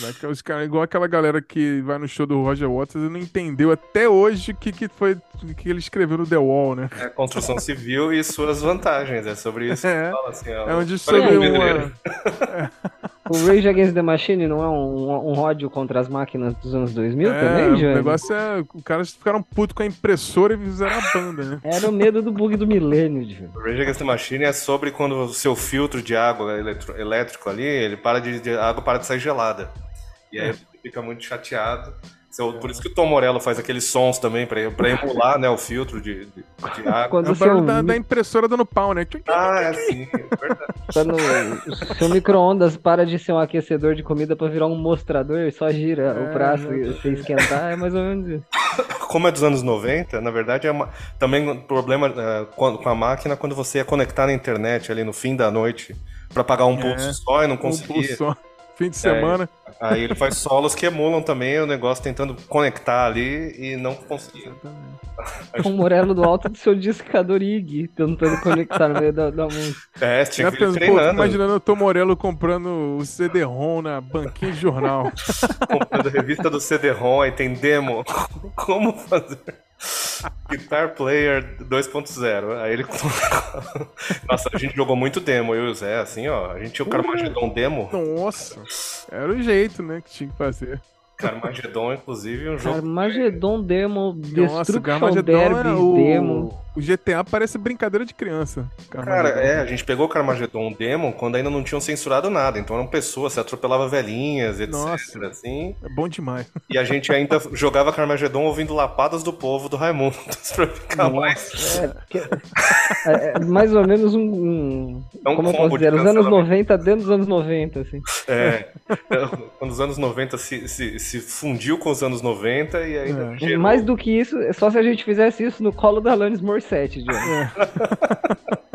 vai que os caras, igual aquela galera que vai no show do Roger Waters e não entendeu até hoje o que, que foi o que ele escreveu no The Wall, né? É construção civil e suas vantagens. É sobre isso que É. fala assim. ó. É onde Uma. O Rage Against the Machine não é um, um ródio contra as máquinas dos anos 2000 É, também, o Johnny? negócio é. Os caras ficaram putos com a impressora e fizeram a banda, né? Era o medo do bug do milênio, Johnny. O Rage Against the Machine é sobre quando o seu filtro de água eletro- elétrico ali, ele para de, de- a água para de sair gelada. E aí você fica muito chateado. Seu- Por isso que o Tom Morello faz aqueles sons também, pra, pra emular né, o filtro de, de, de água. Quando É o seu, barulho da, da impressora dando pau, né? Ah, é assim, é verdade. quando o seu micro-ondas para de ser um aquecedor de comida pra virar um mostrador, só gira É, o prato né? e você esquentar, é mais ou menos isso. Como é dos anos 90, na verdade é uma, também um problema eh, com com a máquina quando você ia conectar na internet ali no fim da noite pra pagar um É. pulso só e não Um conseguia. pulso só. Fim de semana. Aí ele faz solos que emulam também o negócio tentando conectar ali e não conseguia. Com o Morello do alto do seu discador IG, tentando conectar no meio da, da música. É, tinha que ele pensou, pô, treinando, imaginando o Tom Morello comprando o CD-ROM na banquinha de jornal. comprando revista do CD-ROM, aí tem demo. Como fazer? Guitar Player 2.0. Aí ele. Nossa, a gente jogou muito demo, eu e o Zé, assim, ó. A gente tinha o Carmageddon demo. Nossa, era o jeito, né, que tinha que fazer. Carmageddon, inclusive, um jogo. Carmageddon Demo, Nossa, Destruction Carmageddon Derby é o... Demo. O GTA parece brincadeira de criança. Cara, é, a gente pegou o Carmageddon demo quando ainda não tinham censurado nada. Então eram pessoas, você atropelava velhinhas, etc. Nossa. Assim. É bom demais. E a gente ainda jogava Carmageddon ouvindo lapadas do povo do Raimundo pra ficar mais. É, porque- é, é mais ou menos um. um- É um como eu posso de dizer? Os anos cancelamento. 90 dentro dos anos 90, assim. É, quando os anos 90 se, se, se fundiu com os anos 90 e ainda É. gerou- Mais do que isso, é só se a gente fizesse isso no colo da Alanis Morissette, Johnny.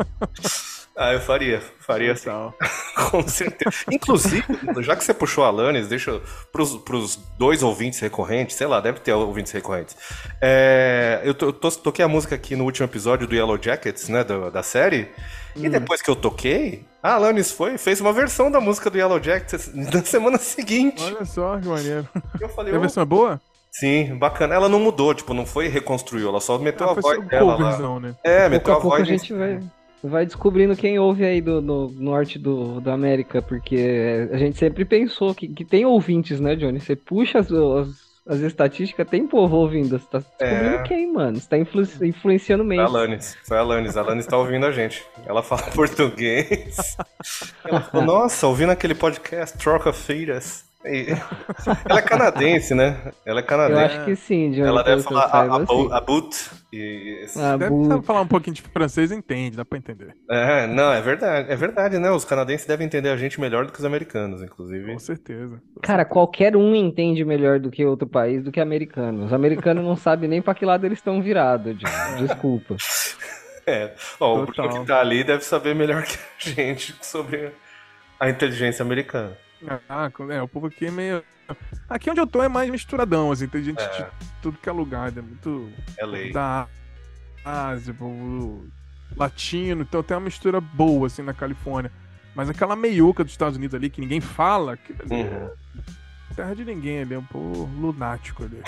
Ah, eu faria, faria assim, Total. com certeza. Inclusive, já que você puxou a Alanis, deixa eu, pros, pros dois ouvintes recorrentes, sei lá, deve ter ouvintes recorrentes. É, eu, to- eu to- toquei a música aqui no último episódio do Yellow Jackets, né, do- da série, e depois que eu toquei, a Alanis foi e fez uma versão da música do Yellow Jackets na semana seguinte. Olha só que maneiro. Eu falei, a "Ô, versão é boa? Sim, bacana. Ela não mudou, tipo, não foi reconstruiu, ela só meteu Ah, a voz dela lá. coverzão, né? É, Pouco meteu a a a voz em gente vai, vai descobrindo quem ouve aí do, no norte do, da América, porque a gente sempre pensou que, que tem ouvintes, né, Johnny? Você puxa as, as, as estatísticas, tem povo ouvindo. Você tá descobrindo É. quem, mano? Você tá influ- influenciando Foi a meio. Alanis, foi a Alanis. A Alanis tá ouvindo a gente. Ela fala português. Ela falou, nossa, ouvindo aquele podcast Troca Feiras. Ela é canadense, né? Ela é Eu canadense. acho que sim, Johnny. Ela deve eu falar a, a, sim. a boot. E, Ah, Deve saber falar um pouquinho de francês, entende, dá pra entender. é, não, é verdade. É verdade, né? Os canadenses devem entender a gente melhor do que os americanos, inclusive. Com certeza. Cara, qualquer um entende melhor do que outro país do que americano. Os americanos não sabem nem pra que lado eles estão virados. Desculpa. É. Ó, o. Bruno que tá ali deve saber melhor que a gente sobre a inteligência americana. Ah, é, o povo aqui é meio. Aqui onde eu tô é mais misturadão, assim, tem gente É. de tudo que é lugar, é muito É lei. da Ásia, povo latino, então tem uma mistura boa, assim, na Califórnia. Mas aquela meiuca dos Estados Unidos ali, que ninguém fala, que Uhum. é terra de ninguém ali, é um povo lunático ali.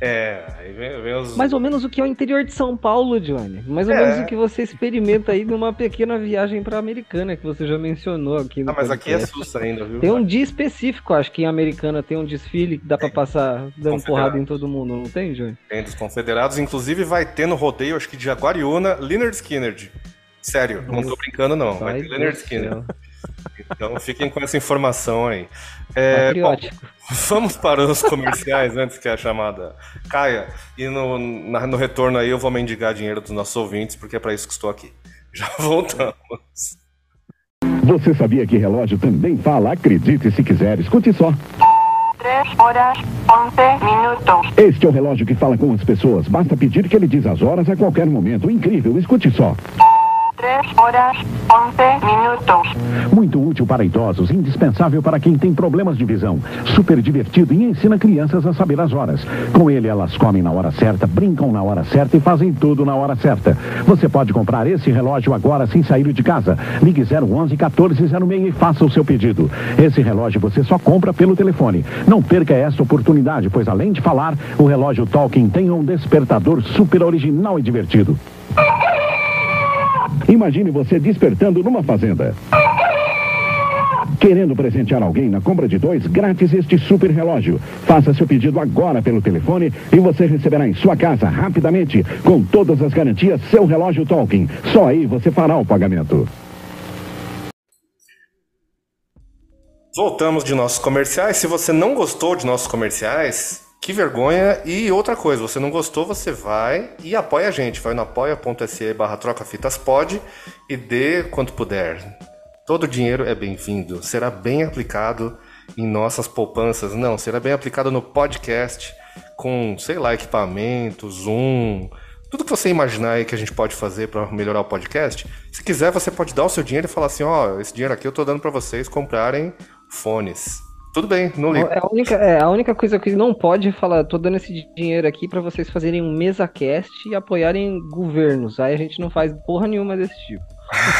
É, aí vem, vem os. Mais ou menos o que é o interior de São Paulo, Johnny. Mais ou É. menos o que você experimenta aí numa pequena viagem pra Americana, que você já mencionou aqui Ah, mas aqui é sussa ainda, viu? Tem um dia específico, acho que em Americana tem um desfile que dá pra passar dando porrada em todo mundo, não tem, Johnny? Tem dos confederados. Inclusive vai ter no rodeio, acho que de Jaguariúna, Leonard Skinner. Sério, não tô brincando não. Vai Ai, ter Leonard Skinner. Então fiquem com essa informação aí. É, bom, vamos para os comerciais antes que a chamada caia. E no, na- no retorno aí eu vou mendigar dinheiro dos nossos ouvintes, porque é para isso que estou aqui. Já voltamos. Você sabia que relógio também fala? Acredite se quiser, escute só. 3 horas 11 minutos. Este é o relógio que fala com as pessoas. Basta pedir que ele diz as horas a qualquer momento. Incrível, escute só. 3 horas 11 minutos. Muito útil para idosos, indispensável para quem tem problemas de visão. Super divertido e ensina crianças a saber as horas. Com ele, elas comem na hora certa, brincam na hora certa e fazem tudo na hora certa. Você pode comprar esse relógio agora sem sair de casa. Ligue 011 1406 e faça o seu pedido. Esse relógio você só compra pelo telefone. Não perca esta oportunidade, pois além de falar, o relógio Talking tem um despertador super original e divertido. Imagine você despertando numa fazenda. Querendo presentear alguém na compra de dois, grátis este super relógio. Faça seu pedido agora pelo telefone e você receberá em sua casa rapidamente, com todas as garantias, seu relógio Talking. Só aí você fará o pagamento. Voltamos de nossos comerciais. Se você não gostou de nossos comerciais, que vergonha. E outra coisa, você não gostou, você vai e apoia a gente. Vai no apoia.se barra trocafitaspod e dê quanto puder. Todo o dinheiro é bem-vindo. Será bem aplicado em nossas poupanças. Não, será bem aplicado no podcast com, sei lá, equipamento, Zoom, tudo que você imaginar aí que a gente pode fazer para melhorar o podcast. Se quiser, você pode dar o seu dinheiro e falar assim, ó, esse dinheiro aqui eu tô dando para vocês comprarem fones. Tudo bem, não ligo. É a, única, é, a única coisa que não pode falar, tô dando esse dinheiro aqui pra vocês fazerem um mesa cast e apoiarem governos. Aí a gente não faz porra nenhuma desse tipo.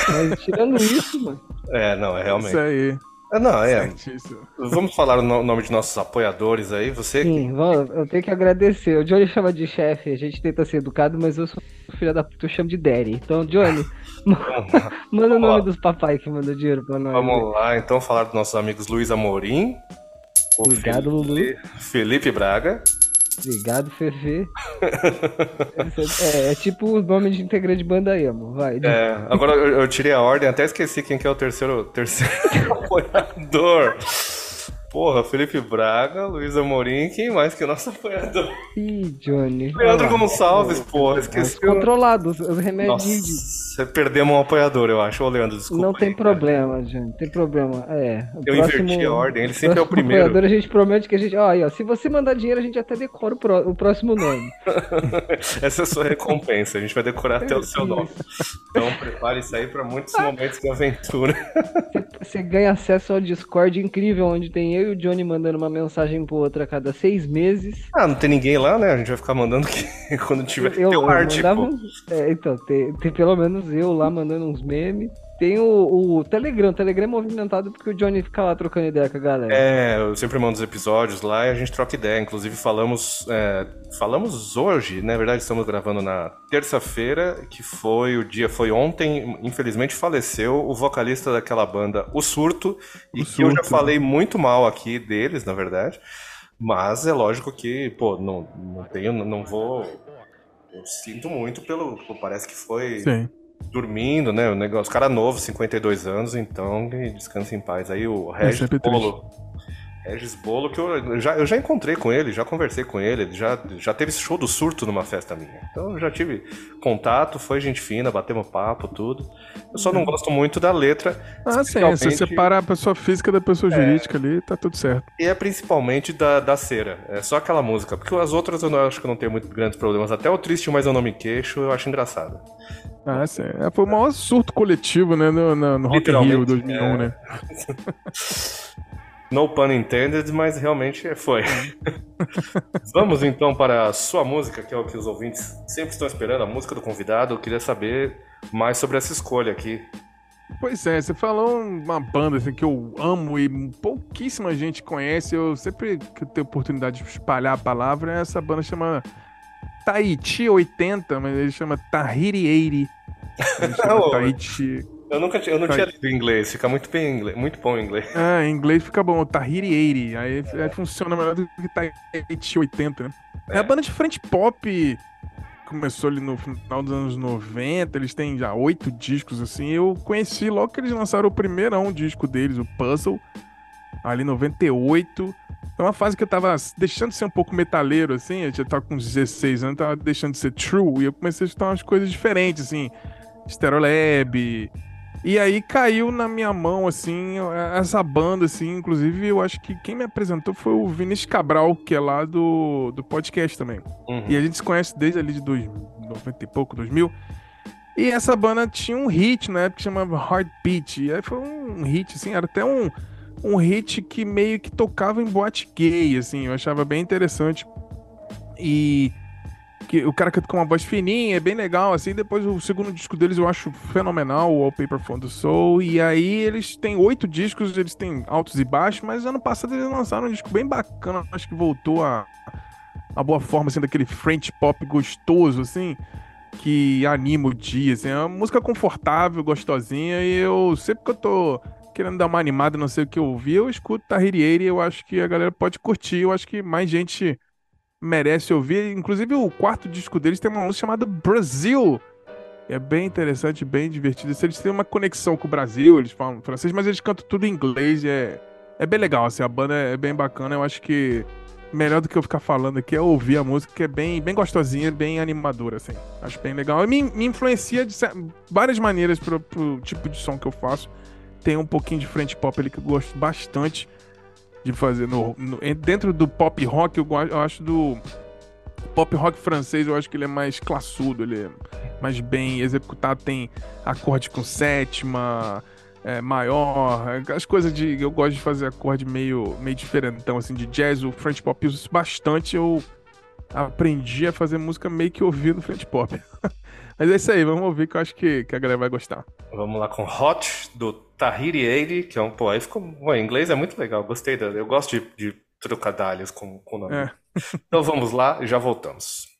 Mas tirando isso, mano. É, não, é realmente. Isso aí. Ah, Não, é. Certíssimo. Vamos falar o no- nome de nossos apoiadores aí. Você Sim, vamos- eu tenho que agradecer. O Johnny chama de chefe, a gente tenta ser educado, mas eu sou filha da puta, eu chamo de Daddy. Então, Johnny, manda o nome dos papai que manda dinheiro pra nós. Vamos lá, então, falar dos nossos amigos Luiz Amorim. Obrigado, Lulu. Felipe Braga. Obrigado, Fefe. é, é tipo o nome de integrante de banda emo. Vai. É, agora eu, eu tirei a ordem, até esqueci quem que é o terceiro, terceiro apoiador. Porra, Felipe Braga, Luiz Amorim, quem mais que é o nosso apoiador? Ih, Johnny. Leandro. Gonçalves, porra, Mas esqueci. o- Controlado, os, os Nossa, remédios. de- perdemos um apoiador, eu acho. Ô, Leandro, desculpa. Não tem aí, cara. problema, Johnny. Não tem problema. É. Eu inverti a ordem, ele sempre é o próximo primeiro. apoiador, a gente promete que a gente. Ó, aí, ó, se você mandar dinheiro, a gente até decora o, pró- o próximo nome. Essa é a sua recompensa, a gente vai decorar até o seu nome. Então prepare isso aí para muitos momentos de aventura. Você ganha acesso ao Discord incrível, onde tem eu e o Johnny mandando uma mensagem pro outro a cada seis meses. Ah, não tem ninguém lá, né? A gente vai ficar mandando que quando tiver. Eu, tem eu mandava uns- é, então, tem pelo menos eu lá mandando uns memes. Tem o, o Telegram, o Telegram é movimentado porque o Johnny fica lá trocando ideia com a galera. É, eu sempre mando os episódios lá e a gente troca ideia. Inclusive, falamos é, falamos hoje, na verdade, estamos gravando na terça-feira, que foi o dia, foi ontem, infelizmente faleceu o vocalista daquela banda, O Surto, e O que eu já Surto. falei muito mal aqui deles, na verdade. Mas é lógico que, pô, não, não tenho, não vou. Eu sinto muito pelo. pô, Parece que foi Sim. Dormindo, né? O negócio, cara novo, 52 anos, então que descanse em paz. Aí o Regis sempre triste. Bolo. Regis Bolo, que eu já, eu já encontrei com ele, já conversei com ele, ele já, já teve show do surto numa festa minha. Então eu já tive contato, foi gente fina, batemos papo, tudo. Eu só não gosto muito da letra. Ah, sim. Você separar a pessoa física da pessoa jurídica ali, tá tudo certo. E é principalmente da, da cera. É só aquela música. Porque as outras eu não, acho que eu não tenho muito grandes problemas. Até o Triste, mas eu não me queixo, eu acho engraçado. Ah, sim. É, foi o maior surto coletivo, né, no, no, no Rock in Rio Literalmente, 2001, é. né? No pun intended, mas realmente foi. Vamos então para a sua música, que é o que os ouvintes sempre estão esperando, a música do convidado. Eu queria saber mais sobre essa escolha aqui. Pois é, você falou uma banda assim, que eu amo e pouquíssima gente conhece. Eu sempre que eu tenho oportunidade de espalhar a palavra, essa banda chama Tahiti 80, mas ele chama Tahiti 80. Ele chama Tahiti. Eu nunca tinha, eu não tinha lido em inglês, fica muito bem em inglês, muito bom em inglês. Ah, em inglês fica bom, Tahiti 80. Aí, aí funciona melhor do que Tahiti 80, né? É, a banda de frente pop. Começou ali no final dos anos 90, eles têm já oito discos, assim. Eu conheci logo que eles lançaram o primeirão disco deles, o Puzzle, ali em 98. É uma fase que eu tava deixando de ser um pouco metaleiro, assim. Eu já tava com uns 16 anos, tava deixando de ser true. E eu comecei a escutar umas coisas diferentes, assim. Stereolab. E aí caiu na minha mão, assim, essa banda, assim. Inclusive, eu acho que quem me apresentou foi o Vinícius Cabral, que é lá do, do podcast também. Uhum. E a gente se conhece desde ali de dois, 90 e pouco, 2000. E essa banda tinha um hit na época que chamava Heartbeat. E aí foi um hit, assim, era até um, um hit que meio que tocava em boate gay, assim. Eu achava bem interessante. E que o cara canta com uma voz fininha, é bem legal, assim. Depois o segundo disco deles eu acho fenomenal, o Wallpaper from the Soul. E aí eles têm oito discos, eles têm altos e baixos, mas ano passado eles lançaram um disco bem bacana, acho que voltou a, a boa forma, assim, daquele French pop gostoso, assim, que anima o dia, assim. É uma música confortável, gostosinha, e eu, sempre que eu tô querendo dar uma animada, não sei o que ouvir, eu escuto Tahirieri e eu acho que a galera pode curtir, eu acho que mais gente merece ouvir. Inclusive, o quarto disco deles tem uma música chamada Brasil. É bem interessante, bem divertido. Eles têm uma conexão com o Brasil, eles falam francês, mas eles cantam tudo em inglês. É, é bem legal, assim, a banda é bem bacana. Eu acho que melhor do que eu ficar falando aqui é ouvir a música, que é bem, bem gostosinha, bem animadora, assim. Acho bem legal. E me, me influencia de várias maneiras pro, pro tipo de som que eu faço. Tem um pouquinho de frente pop ali que eu gosto bastante de fazer no, no- en- dentro do pop rock eu, go- eu acho do pop rock francês eu acho que ele é mais classudo ele é mais bem executado tem acorde com sétima é, maior as coisas de eu gosto de fazer acorde meio meio diferentão assim de jazz o French pop uso bastante eu aprendi a fazer música meio que ouvindo frente pop. Mas é isso aí, vamos ouvir que eu acho que, que a galera vai gostar. Vamos lá com Hot, do Tahiri 80, que é um. Pô, aí ficou. Em inglês é muito legal, gostei. Da, eu gosto de, de trocadalhos com, com o nome. É. Então vamos lá e já voltamos.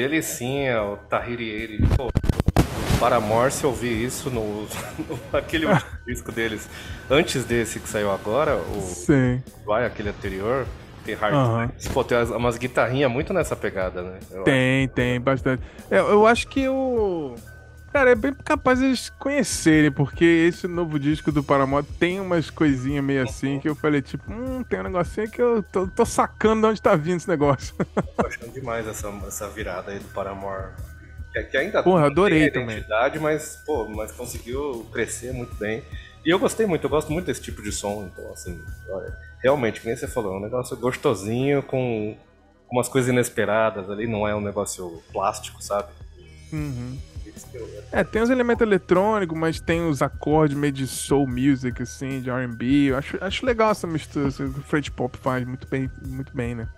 Delicinha, o Tahiri 80. Pô, Paramore, se ouvir isso no, no aquele último disco deles, antes desse que saiu agora, o Sim. vai aquele anterior, tem Hard. Times. Pô, tem umas, umas guitarrinhas muito nessa pegada, né? Eu Tem, tem, bastante. É, eu acho que o. Cara, é bem capaz de eles conhecerem, porque esse novo disco do Paramore tem umas coisinhas meio assim que eu falei, tipo, hum, tem um negocinho que eu tô, tô sacando de onde tá vindo esse negócio. Tô achando demais essa, essa virada aí do Paramore. Que, que ainda Porra, adorei tem também. identidade, mas, pô, mas conseguiu crescer muito bem. E eu gostei muito, eu gosto muito desse tipo de som. Então, assim, olha, realmente, como você falou, é um negócio gostosinho, com umas coisas inesperadas ali, não é um negócio plástico, sabe? Uhum. Eu- É, tem os elementos eletrônicos, mas tem os acordes meio de soul music, assim, de R&B. Eu acho, acho legal essa mistura, assim, que o Fred Pop faz muito bem, muito bem, né?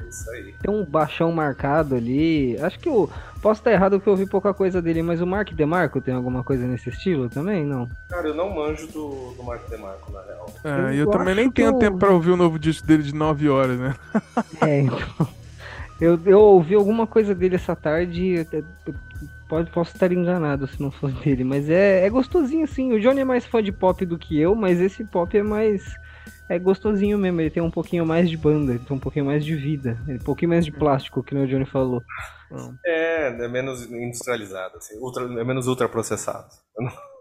é isso aí. Tem um baixão marcado ali. Acho que o. Posso estar errado que eu ouvi pouca coisa dele, mas o Mark DeMarco tem alguma coisa nesse estilo também? Não. Cara, eu não manjo do, do Marco DeMarco, na real. É, e Eu eu também nem tenho eu- tempo pra ouvir o novo disco dele de 9 horas, né? É, então. Eu, eu ouvi alguma coisa dele essa tarde. e até- Pode, posso estar enganado se não for dele, mas é, é gostosinho assim. O Johnny é mais fã de pop do que eu, mas esse pop é mais. É gostosinho mesmo. Ele tem um pouquinho mais de banda, ele tem um pouquinho mais de vida, ele tem um pouquinho mais de plástico, que o Johnny falou. É, é menos industrializado, assim, ultra, é menos ultraprocessado.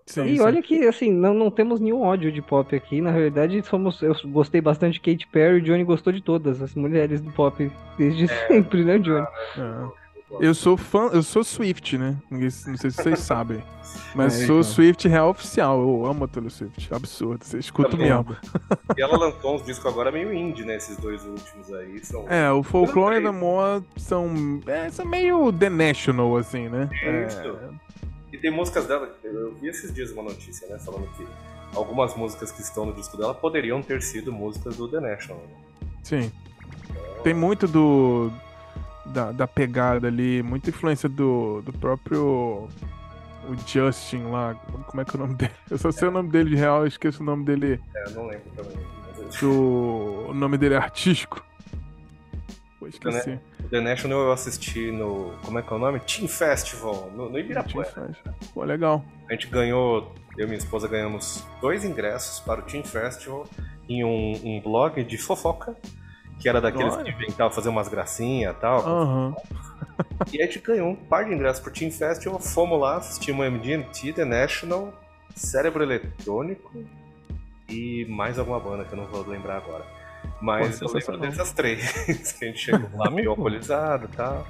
Sim, E sim. olha que, assim, não, não temos nenhum ódio de pop aqui. Na verdade, somos, eu gostei bastante de Katy Perry e o Johnny gostou de todas as mulheres do pop desde sempre, né, Johnny? É. Eu sou fã, eu sou Swift, né? Não sei se vocês sabem. Mas É, sou então. Swift real oficial. Eu amo a Taylor Swift. Absurdo. Você escuta Também. mesmo. E ela lançou uns discos agora meio indie, né? Esses dois últimos aí. São... É, o Folklore e Eu a Moa são, é, são meio The National, assim, né? Isso. E tem músicas dela, eu vi esses dias uma notícia, né? Falando que algumas músicas que estão no disco dela poderiam ter sido músicas do The National. né? Sim. Tem muito do. Da, da pegada ali, muita influência do, do próprio. O Justin lá. Como é que é o nome dele? Eu só sei o nome dele de real, eu esqueço o nome dele. É, eu não lembro também. Mas Do, o nome dele é artístico. Pô, esqueci. o The National eu assisti no. Como é que é o nome? Team Festival, no, no Ibirapuera. Pô, legal. A gente ganhou, eu e minha esposa ganhamos dois ingressos para o Team Festival em um, um blog de fofoca, que era daqueles que inventavam fazer umas gracinhas e tal. Aham. E a gente ganhou um par de ingressos pro Team Festival, fomos lá, assistimos o MGMT, The National, Cérebro Eletrônico e mais alguma banda que eu não vou lembrar agora. Mas Pô, eu lembro dessas três, que a gente chegou lá meio alcoolizado e tal.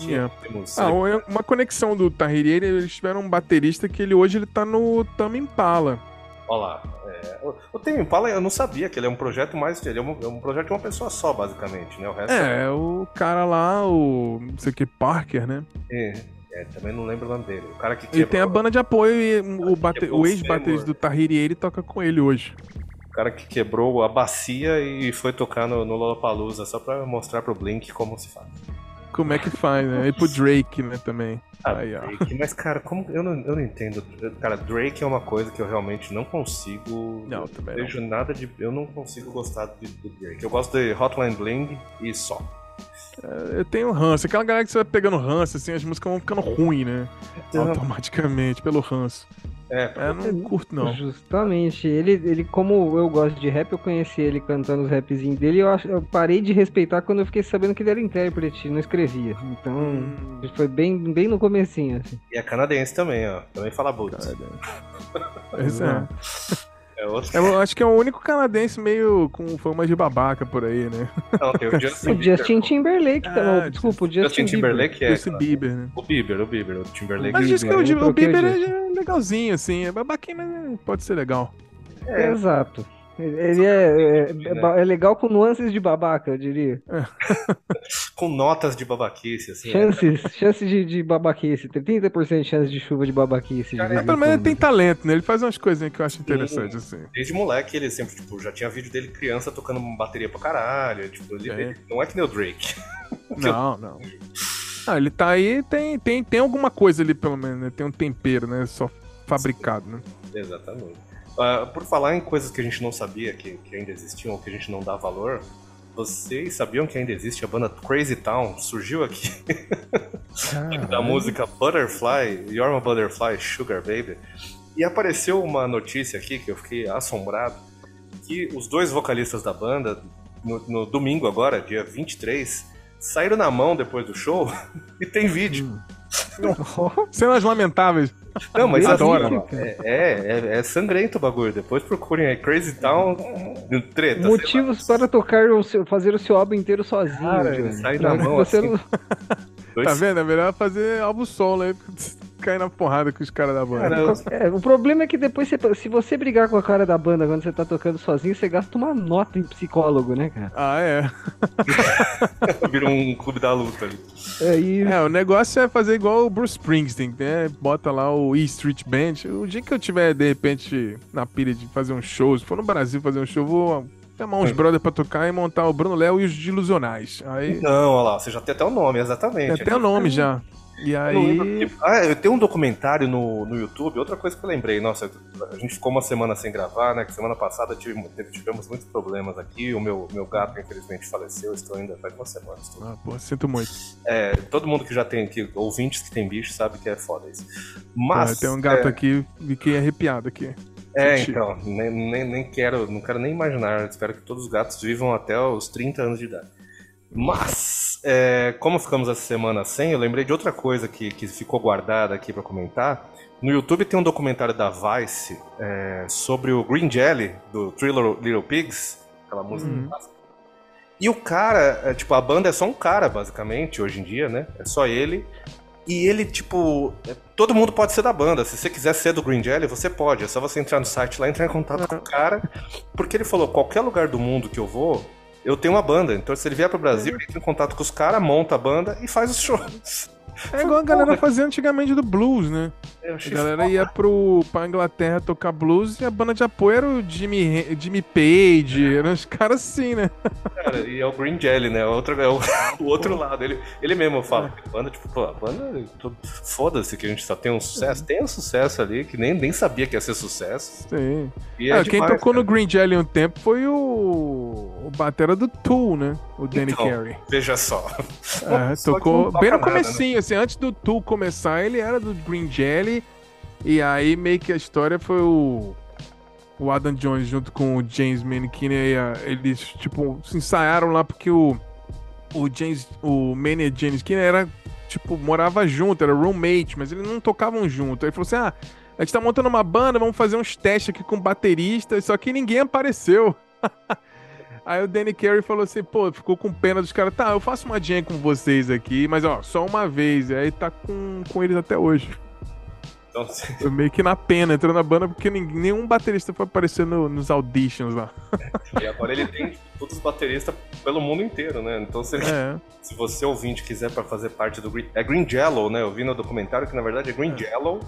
Yeah. Assistimos. Ah, um- uma conexão do Tahiri, eles tiveram um baterista que ele hoje ele tá no Tame Impala. Olha lá. É, o- Tame Impala eu não sabia que ele é um projeto mais. Ele é um, é um projeto de uma pessoa só, basicamente, né? O resto É, o cara lá, o. não sei o que, Parker, né? é, é, também não lembro o nome dele. O cara que Ele tem a banda de apoio e o, bate- o ex-baterista do. Tahiri, ele toca com ele hoje. O cara que quebrou a bacia e foi tocar no, no Lollapalooza só pra mostrar pro Blink como se faz. Como é que faz, né? E pro Drake, né, também. Ah, Aí. Drake, mas cara, como eu não, eu não entendo. Cara, Drake é uma coisa que eu realmente não consigo. Não, também vejo nada de. Eu não consigo gostar de- do Drake. Eu gosto de Hotline Bling e só. Eu tenho ranço. Aquela galera que você vai pegando ranço, assim, as músicas vão ficando ruins, né? Automaticamente, pelo ranço. É, É, eu não curto, não. Justamente. Ele, ele, como eu gosto de rap, eu conheci ele cantando os rapzinhos dele e eu, ach- eu parei de respeitar quando eu fiquei sabendo que ele era intérprete, não escrevia. Então, Hum, foi bem, bem no comecinho, assim. e é canadense também, ó. Também fala boots. Pois é. É outro. Eu acho que é o único canadense meio com fama de babaca por aí, né? Não, tem o Justin O Bieber. Justin Timberlake, Ah, tá, desculpa, o Justin, Justin Timberlake é. Justin Bieber, né? O Bieber, o Bieber, o Timberlake. Mas diz que o, o Bieber Justin. é legalzinho, assim. É babaquinho, mas pode ser legal. É, Exato. Ele é, é, né? é ba- é legal com nuances de babaca, eu diria. Com notas de babaquice, assim. é. Chances, chances de, de babaquice. Tem 30% de chance de chuva de babaquice. de Cara, vez É, pelo menos ele tem talento, né? Ele faz umas coisinhas que eu acho interessantes, assim. Desde moleque, ele sempre, tipo, já tinha vídeo dele criança tocando bateria pra caralho. Tipo, ele, É. ele não é que nem o Drake. Não, não. Ah, ele tá aí, tem, tem, tem alguma coisa ali, pelo menos, né? Tem um tempero, né? Só fabricado, né? Exatamente. Ah, por falar em coisas que a gente não sabia que, que ainda existiam ou que a gente não dá valor, vocês sabiam que ainda existe a banda Crazy Town? Surgiu aqui da música Butterfly, You're My Butterfly, Sugar Baby. E apareceu uma notícia aqui que eu fiquei assombrado, que os dois vocalistas da banda, no, no domingo agora, dia 23, saíram na mão depois do show e tem vídeo. Cenas lamentáveis. Não, mas assim, Adoro. é, é, é sangrento o bagulho. Depois procurem aí Crazy Town, treta. Motivos para tocar o seu, fazer o seu álbum inteiro sozinho, Cara, sai na que mão você assim. não- Dois- Tá vendo? É melhor fazer álbum solo aí, cair na porrada com os caras da banda. É, o problema é que depois, você- se você brigar com a cara da banda quando você tá tocando sozinho, você gasta uma nota em psicólogo, né, cara? Ah, é. Virou um clube da luta ali. É isso. É, o negócio é fazer igual o Bruce Springsteen, né? Bota lá o E Street Band. O dia que eu tiver, de repente, na pilha de fazer um show, se for no Brasil fazer um show, eu vou chamar uns brother pra tocar e montar o Bruno Léo e os Ilusionais. Aí Não, olha lá, você já tem até o nome, exatamente. tem até o nome já. E Eu não lembro aí. Ah, eu tenho um documentário no, no YouTube, outra coisa que eu lembrei, nossa, a gente ficou uma semana sem gravar, né? Que semana passada tive- tivemos muitos problemas aqui, o meu, meu gato infelizmente faleceu, estou ainda faz uma semana. Estou... Ah, pô, sinto muito. É, todo mundo que já tem aqui, ouvintes que tem bicho, sabe que é foda isso. Mas, Mas. tem um gato é, aqui, fiquei arrepiado aqui. É, então, nem, nem, nem quero, não quero nem imaginar. Espero que todos os gatos vivam até os 30 anos de idade. Mas, é, como ficamos essa semana sem, eu lembrei de outra coisa que, que ficou guardada aqui pra comentar, No YouTube tem um documentário da Vice é, sobre o Green Jelly, do Thriller Little Pigs, aquela música clássica. E o cara, é, tipo, a banda é só um cara, basicamente, hoje em dia, né? É só ele. E ele, tipo, é, todo mundo pode ser da banda. Se você quiser ser do Green Jelly, você pode. É só você entrar no site lá, entrar em contato com o cara. Porque ele falou: qualquer lugar do mundo que eu vou, eu tenho uma banda. Então, se ele vier pro Brasil, ele entra em contato com os caras, monta a banda e faz os shows. É igual a galera fazia antigamente do blues, né? Eu A galera ia pro, pra Inglaterra tocar blues e a banda de apoio era o Jimmy, Jimmy Page, eram os caras assim, né? Cara, e é o Green Jelly, né? O outro, é o, o outro lado. Ele, ele mesmo fala a banda, tipo, pô, a banda, foda-se que a gente só tem um sucesso. Tem um sucesso ali que nem, nem sabia que ia ser sucesso. Sim. E é Ah, quem demais, tocou cara. no Green Jelly um tempo foi o, o batera do Tool, né? O Danny Então, Carey. Veja só. É, Só tocou bem no nada, né? Assim, antes do Tool começar, ele era do Green Jelly, e aí meio que a história foi o, o Adam Jones junto com o James Mankini, a- eles, tipo, se ensaiaram lá porque o, o James, o Manny e James Skinner era, tipo, morava junto, era roommate, mas eles não tocavam junto. Aí ele falou assim, ah, a gente tá montando uma banda, vamos fazer uns testes aqui com bateristas, só que ninguém apareceu. Aí o Danny Carey falou assim, pô, ficou com pena dos caras, tá, eu faço uma jam com vocês aqui, mas ó, só uma vez. E aí tá com, com eles até hoje. Então, Foi meio que na pena, entrou na banda porque ninguém- nenhum baterista foi aparecer no- nos auditions lá. e agora ele tem todos os bateristas pelo mundo inteiro, né? Então, se, ele- É. se você ouvinte quiser pra fazer parte do Green... É Green Jello, né? Eu vi no documentário que na verdade é Green Jello.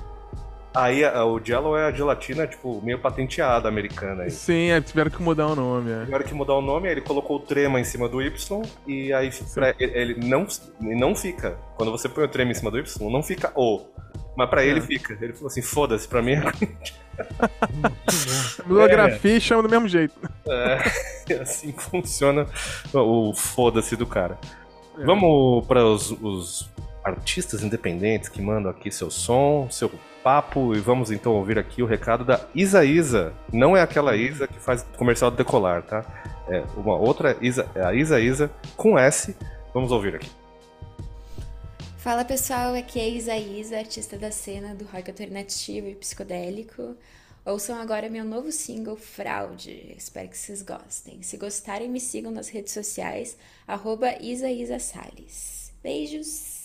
Aí a- o Jello é a gelatina, tipo, meio patenteada americana. Aí. Sim, é, tiveram que mudar o nome, é. Tiveram que mudar o nome, aí ele colocou o trema em cima do Y e aí pra ele, ele não, ele não fica. Quando você põe o trema em cima do Y, não fica O. Mas pra ele É. fica. Ele falou assim: foda-se, pra mim é Mudou a grafia e chama do mesmo jeito. É, assim funciona o foda-se do cara. É. Vamos para os, os artistas independentes que mandam aqui seu som, seu papo, e vamos então ouvir aqui o recado da Isa Isa. Não é aquela Isa que faz comercial de decolar, tá? É uma outra Isa, é a Isa Isa com S. Vamos ouvir aqui. Fala pessoal, aqui é Isa Isa, artista da cena do rock alternativo e psicodélico. Ouçam agora meu novo single, Fraude. Espero que vocês gostem. Se gostarem, me sigam nas redes sociais, arroba Isa. Beijos!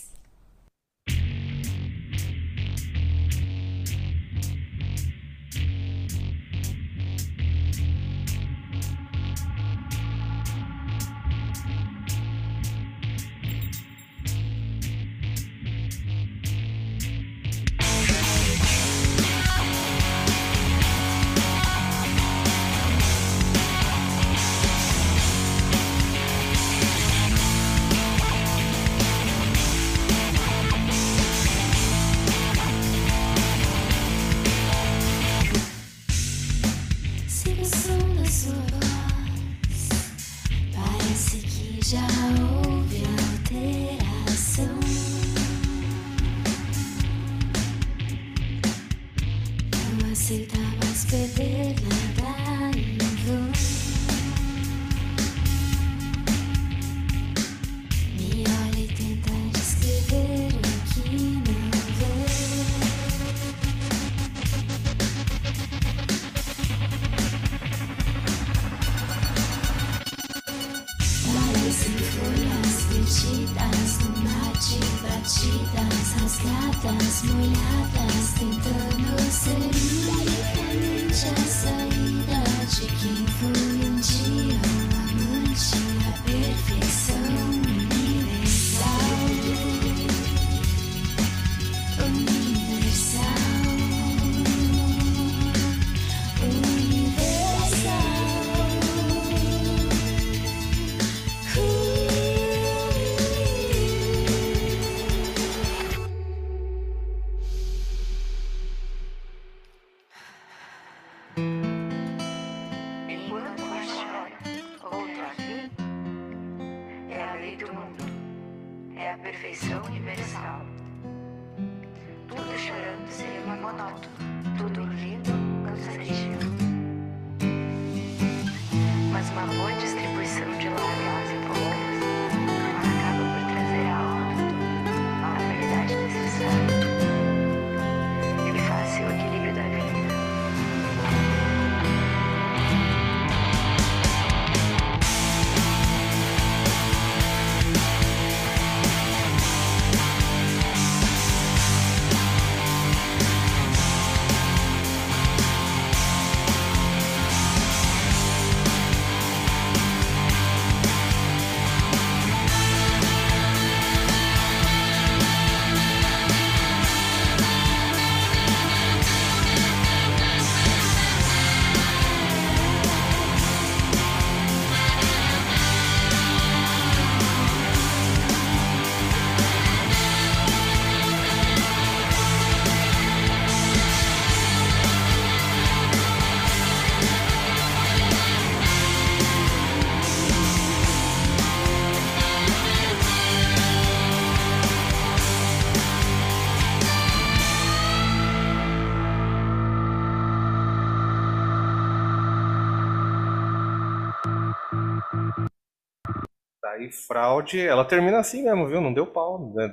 Fraude, ela termina assim mesmo, viu? Não deu pau. né?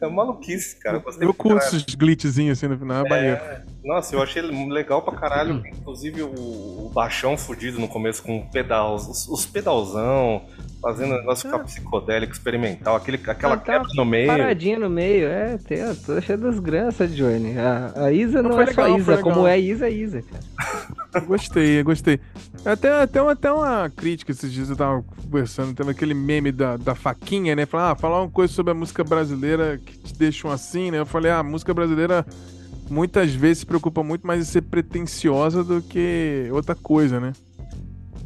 É maluquice, cara. Eu gostei Eu curto esses glitchzinhos assim no final, é maneiro. Nossa, eu achei legal pra caralho. Inclusive o, o baixão fudido no começo com pedais, os, os pedalzão, fazendo negócio ficar psicodélico, experimental, aquele, aquela Ah, tá quebra no meio. Paradinha no meio, é, tem, tô cheio das graças, Johnny. A, a Isa Não, não, é legal, só Isa, como é Isa, é Isa, cara. Gostei, gostei. Até, até, uma- até uma crítica esses dias eu tava conversando, tendo aquele meme da, da faquinha, né? Falar, ah, falar uma coisa sobre a música brasileira que te deixam assim, né? Eu falei, ah, a música brasileira muitas vezes se preocupa muito mais em ser pretensiosa do que outra coisa, né?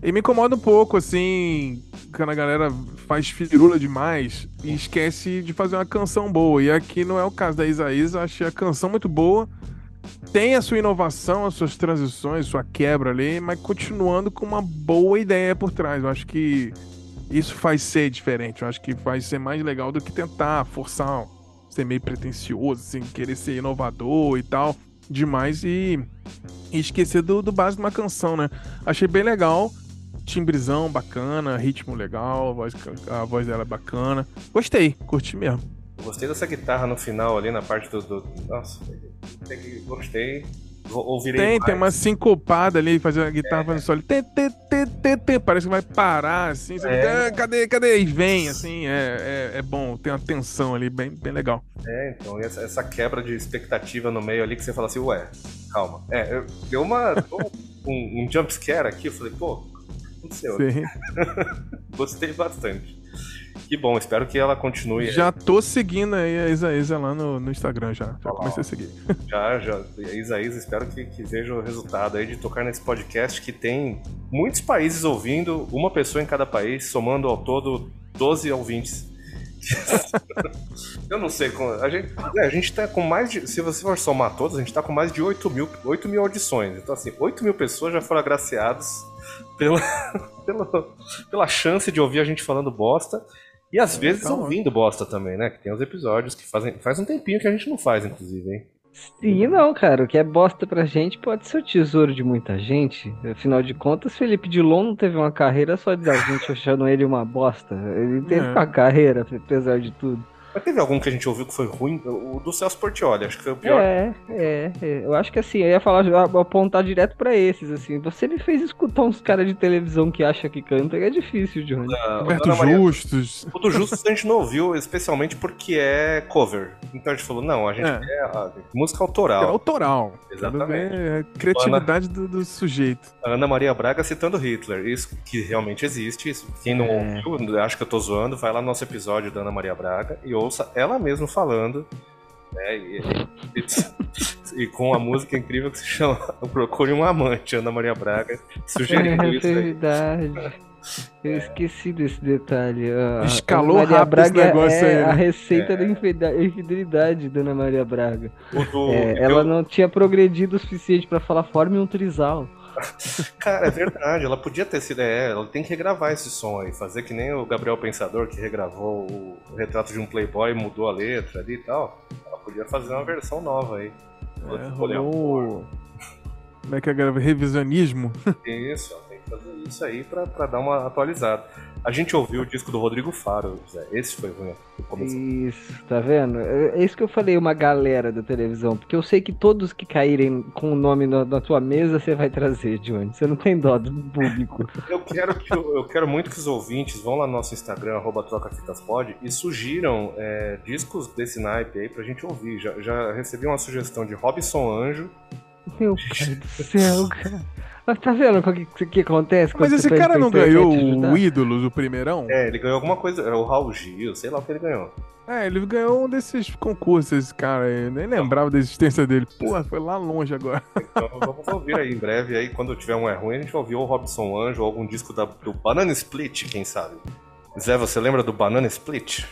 E me incomoda um pouco, assim, quando a galera faz firula demais e esquece de fazer uma canção boa. E aqui não é o caso da Isaísa, eu achei a canção muito boa. Tem a sua inovação, as suas transições, sua quebra ali, mas continuando com uma boa ideia por trás. Eu acho que isso faz ser diferente. Eu acho que vai ser mais legal do que tentar forçar, ser meio pretencioso, assim, querer ser inovador e tal, demais e, e esquecer do, do básico de uma canção, né? Achei bem legal. Timbrizão bacana, ritmo legal, a voz, a voz dela é bacana. Gostei, curti mesmo. Gostei dessa guitarra no final ali, na parte do. do- Nossa, gostei. Tem, mais. tem uma sincopada ali, fazendo a guitarra fazendo solo. Tê, tê, tê, tê, tê. Parece que vai parar, assim. você É. fica, "Ah, cadê, cadê? E vem, assim. É, é, é bom, tem uma tensão ali, bem, bem legal. É, então, e essa, essa quebra de expectativa no meio ali que você fala assim, ué, calma. É, eu- deu uma. um, um jump scare aqui, eu falei, pô, o que aconteceu? Sim. Gostei bastante. Que bom, espero que ela continue. Já tô seguindo aí a Isa Isa lá no, no Instagram já. Já lá, comecei a seguir. Já, já. Isa, Isa, espero que, que veja o resultado aí de tocar nesse podcast que tem muitos países ouvindo, uma pessoa em cada país, somando ao todo 12 ouvintes. Eu não sei, a gente, é, a gente tá com mais de. Se você for somar todos, a gente tá com mais de 8 mil, 8 mil audições. Então, assim, 8 mil pessoas já foram agraciadas pela, pela, pela chance de ouvir a gente falando bosta. E às vezes tá ouvindo bosta também, né? Que tem os episódios que fazem. Faz um tempinho que a gente não faz, inclusive, hein? Sim, não, cara. O que é bosta pra gente pode ser o tesouro de muita gente. Afinal de contas, Felipe Dilon não teve uma carreira só da gente achando ele uma bosta. Ele teve É. uma carreira, apesar de tudo. Mas teve algum que a gente ouviu que foi ruim? O do Celso Portioli, acho que foi o pior. É, é, é. Eu acho que assim, eu ia falar, apontar direto pra esses, assim. Você me fez escutar uns caras de televisão que acha que canta, que é difícil, Johnny. Ah, o Roberto Ana Maria- Justus. O do Justus a gente não ouviu, especialmente porque é cover. Então a gente falou, não, a gente É. quer a música É autoral. autoral. Exatamente. A criatividade do, do sujeito. Ana Maria Braga citando Hitler. Isso que realmente existe. Isso. Quem não É. ouviu, acho que eu tô zoando, vai lá no nosso episódio da Ana Maria Braga e ouça ela mesma falando. Né, e, e- e com a música incrível que se chama Procure um Amante, Ana Maria Braga, sugerindo É isso aí. verdade. Eu esqueci desse detalhe. A- Escalou a Maria rápido esse Braga negócio é aí, né? a receita É. da infidelidade da Ana Maria Braga. Do- É, eu- ela não tinha progredido o suficiente pra falar forme um trisal. Cara, é verdade, ela podia ter sido. É, ela tem que regravar esse som aí, fazer que nem o Gabriel Pensador que regravou o, retrato de um Playboy e mudou a letra ali e tal. Ela podia fazer uma versão nova aí. É, rolou. Como é que é? Revisionismo? Isso, ela tem que fazer isso aí pra, pra dar uma atualizada. A gente ouviu o disco do Rodrigo Faro, Zé. Esse foi ruim. no começo. Isso, tá vendo? É é isso que eu falei, uma galera da televisão. Porque eu sei que todos que caírem com o nome na, na tua mesa, você vai trazer, Johnny. Você não tem dó do público. Eu quero, que, o- eu quero muito que os ouvintes vão lá no nosso Instagram, arroba trocafitaspod, e sugiram é, discos desse naipe aí pra gente ouvir. Já, já recebi uma sugestão de Robson Anjo. Meu pai do céu, cara. Mas tá vendo o que, que acontece? Mas esse cara não ganhou ajudar? o Ídolos, o primeirão? É, ele ganhou alguma coisa, era o Raul Gil, sei lá o que ele ganhou. É, ele ganhou um desses concursos, esse cara aí. Eu nem lembrava da existência dele. Porra, foi lá longe agora. Então vamos ouvir aí em breve, aí quando tiver um é ruim, a gente vai ouvir o Robson Anjo ou algum disco da- do Banana Split, quem sabe. Zé, você lembra do Banana Split?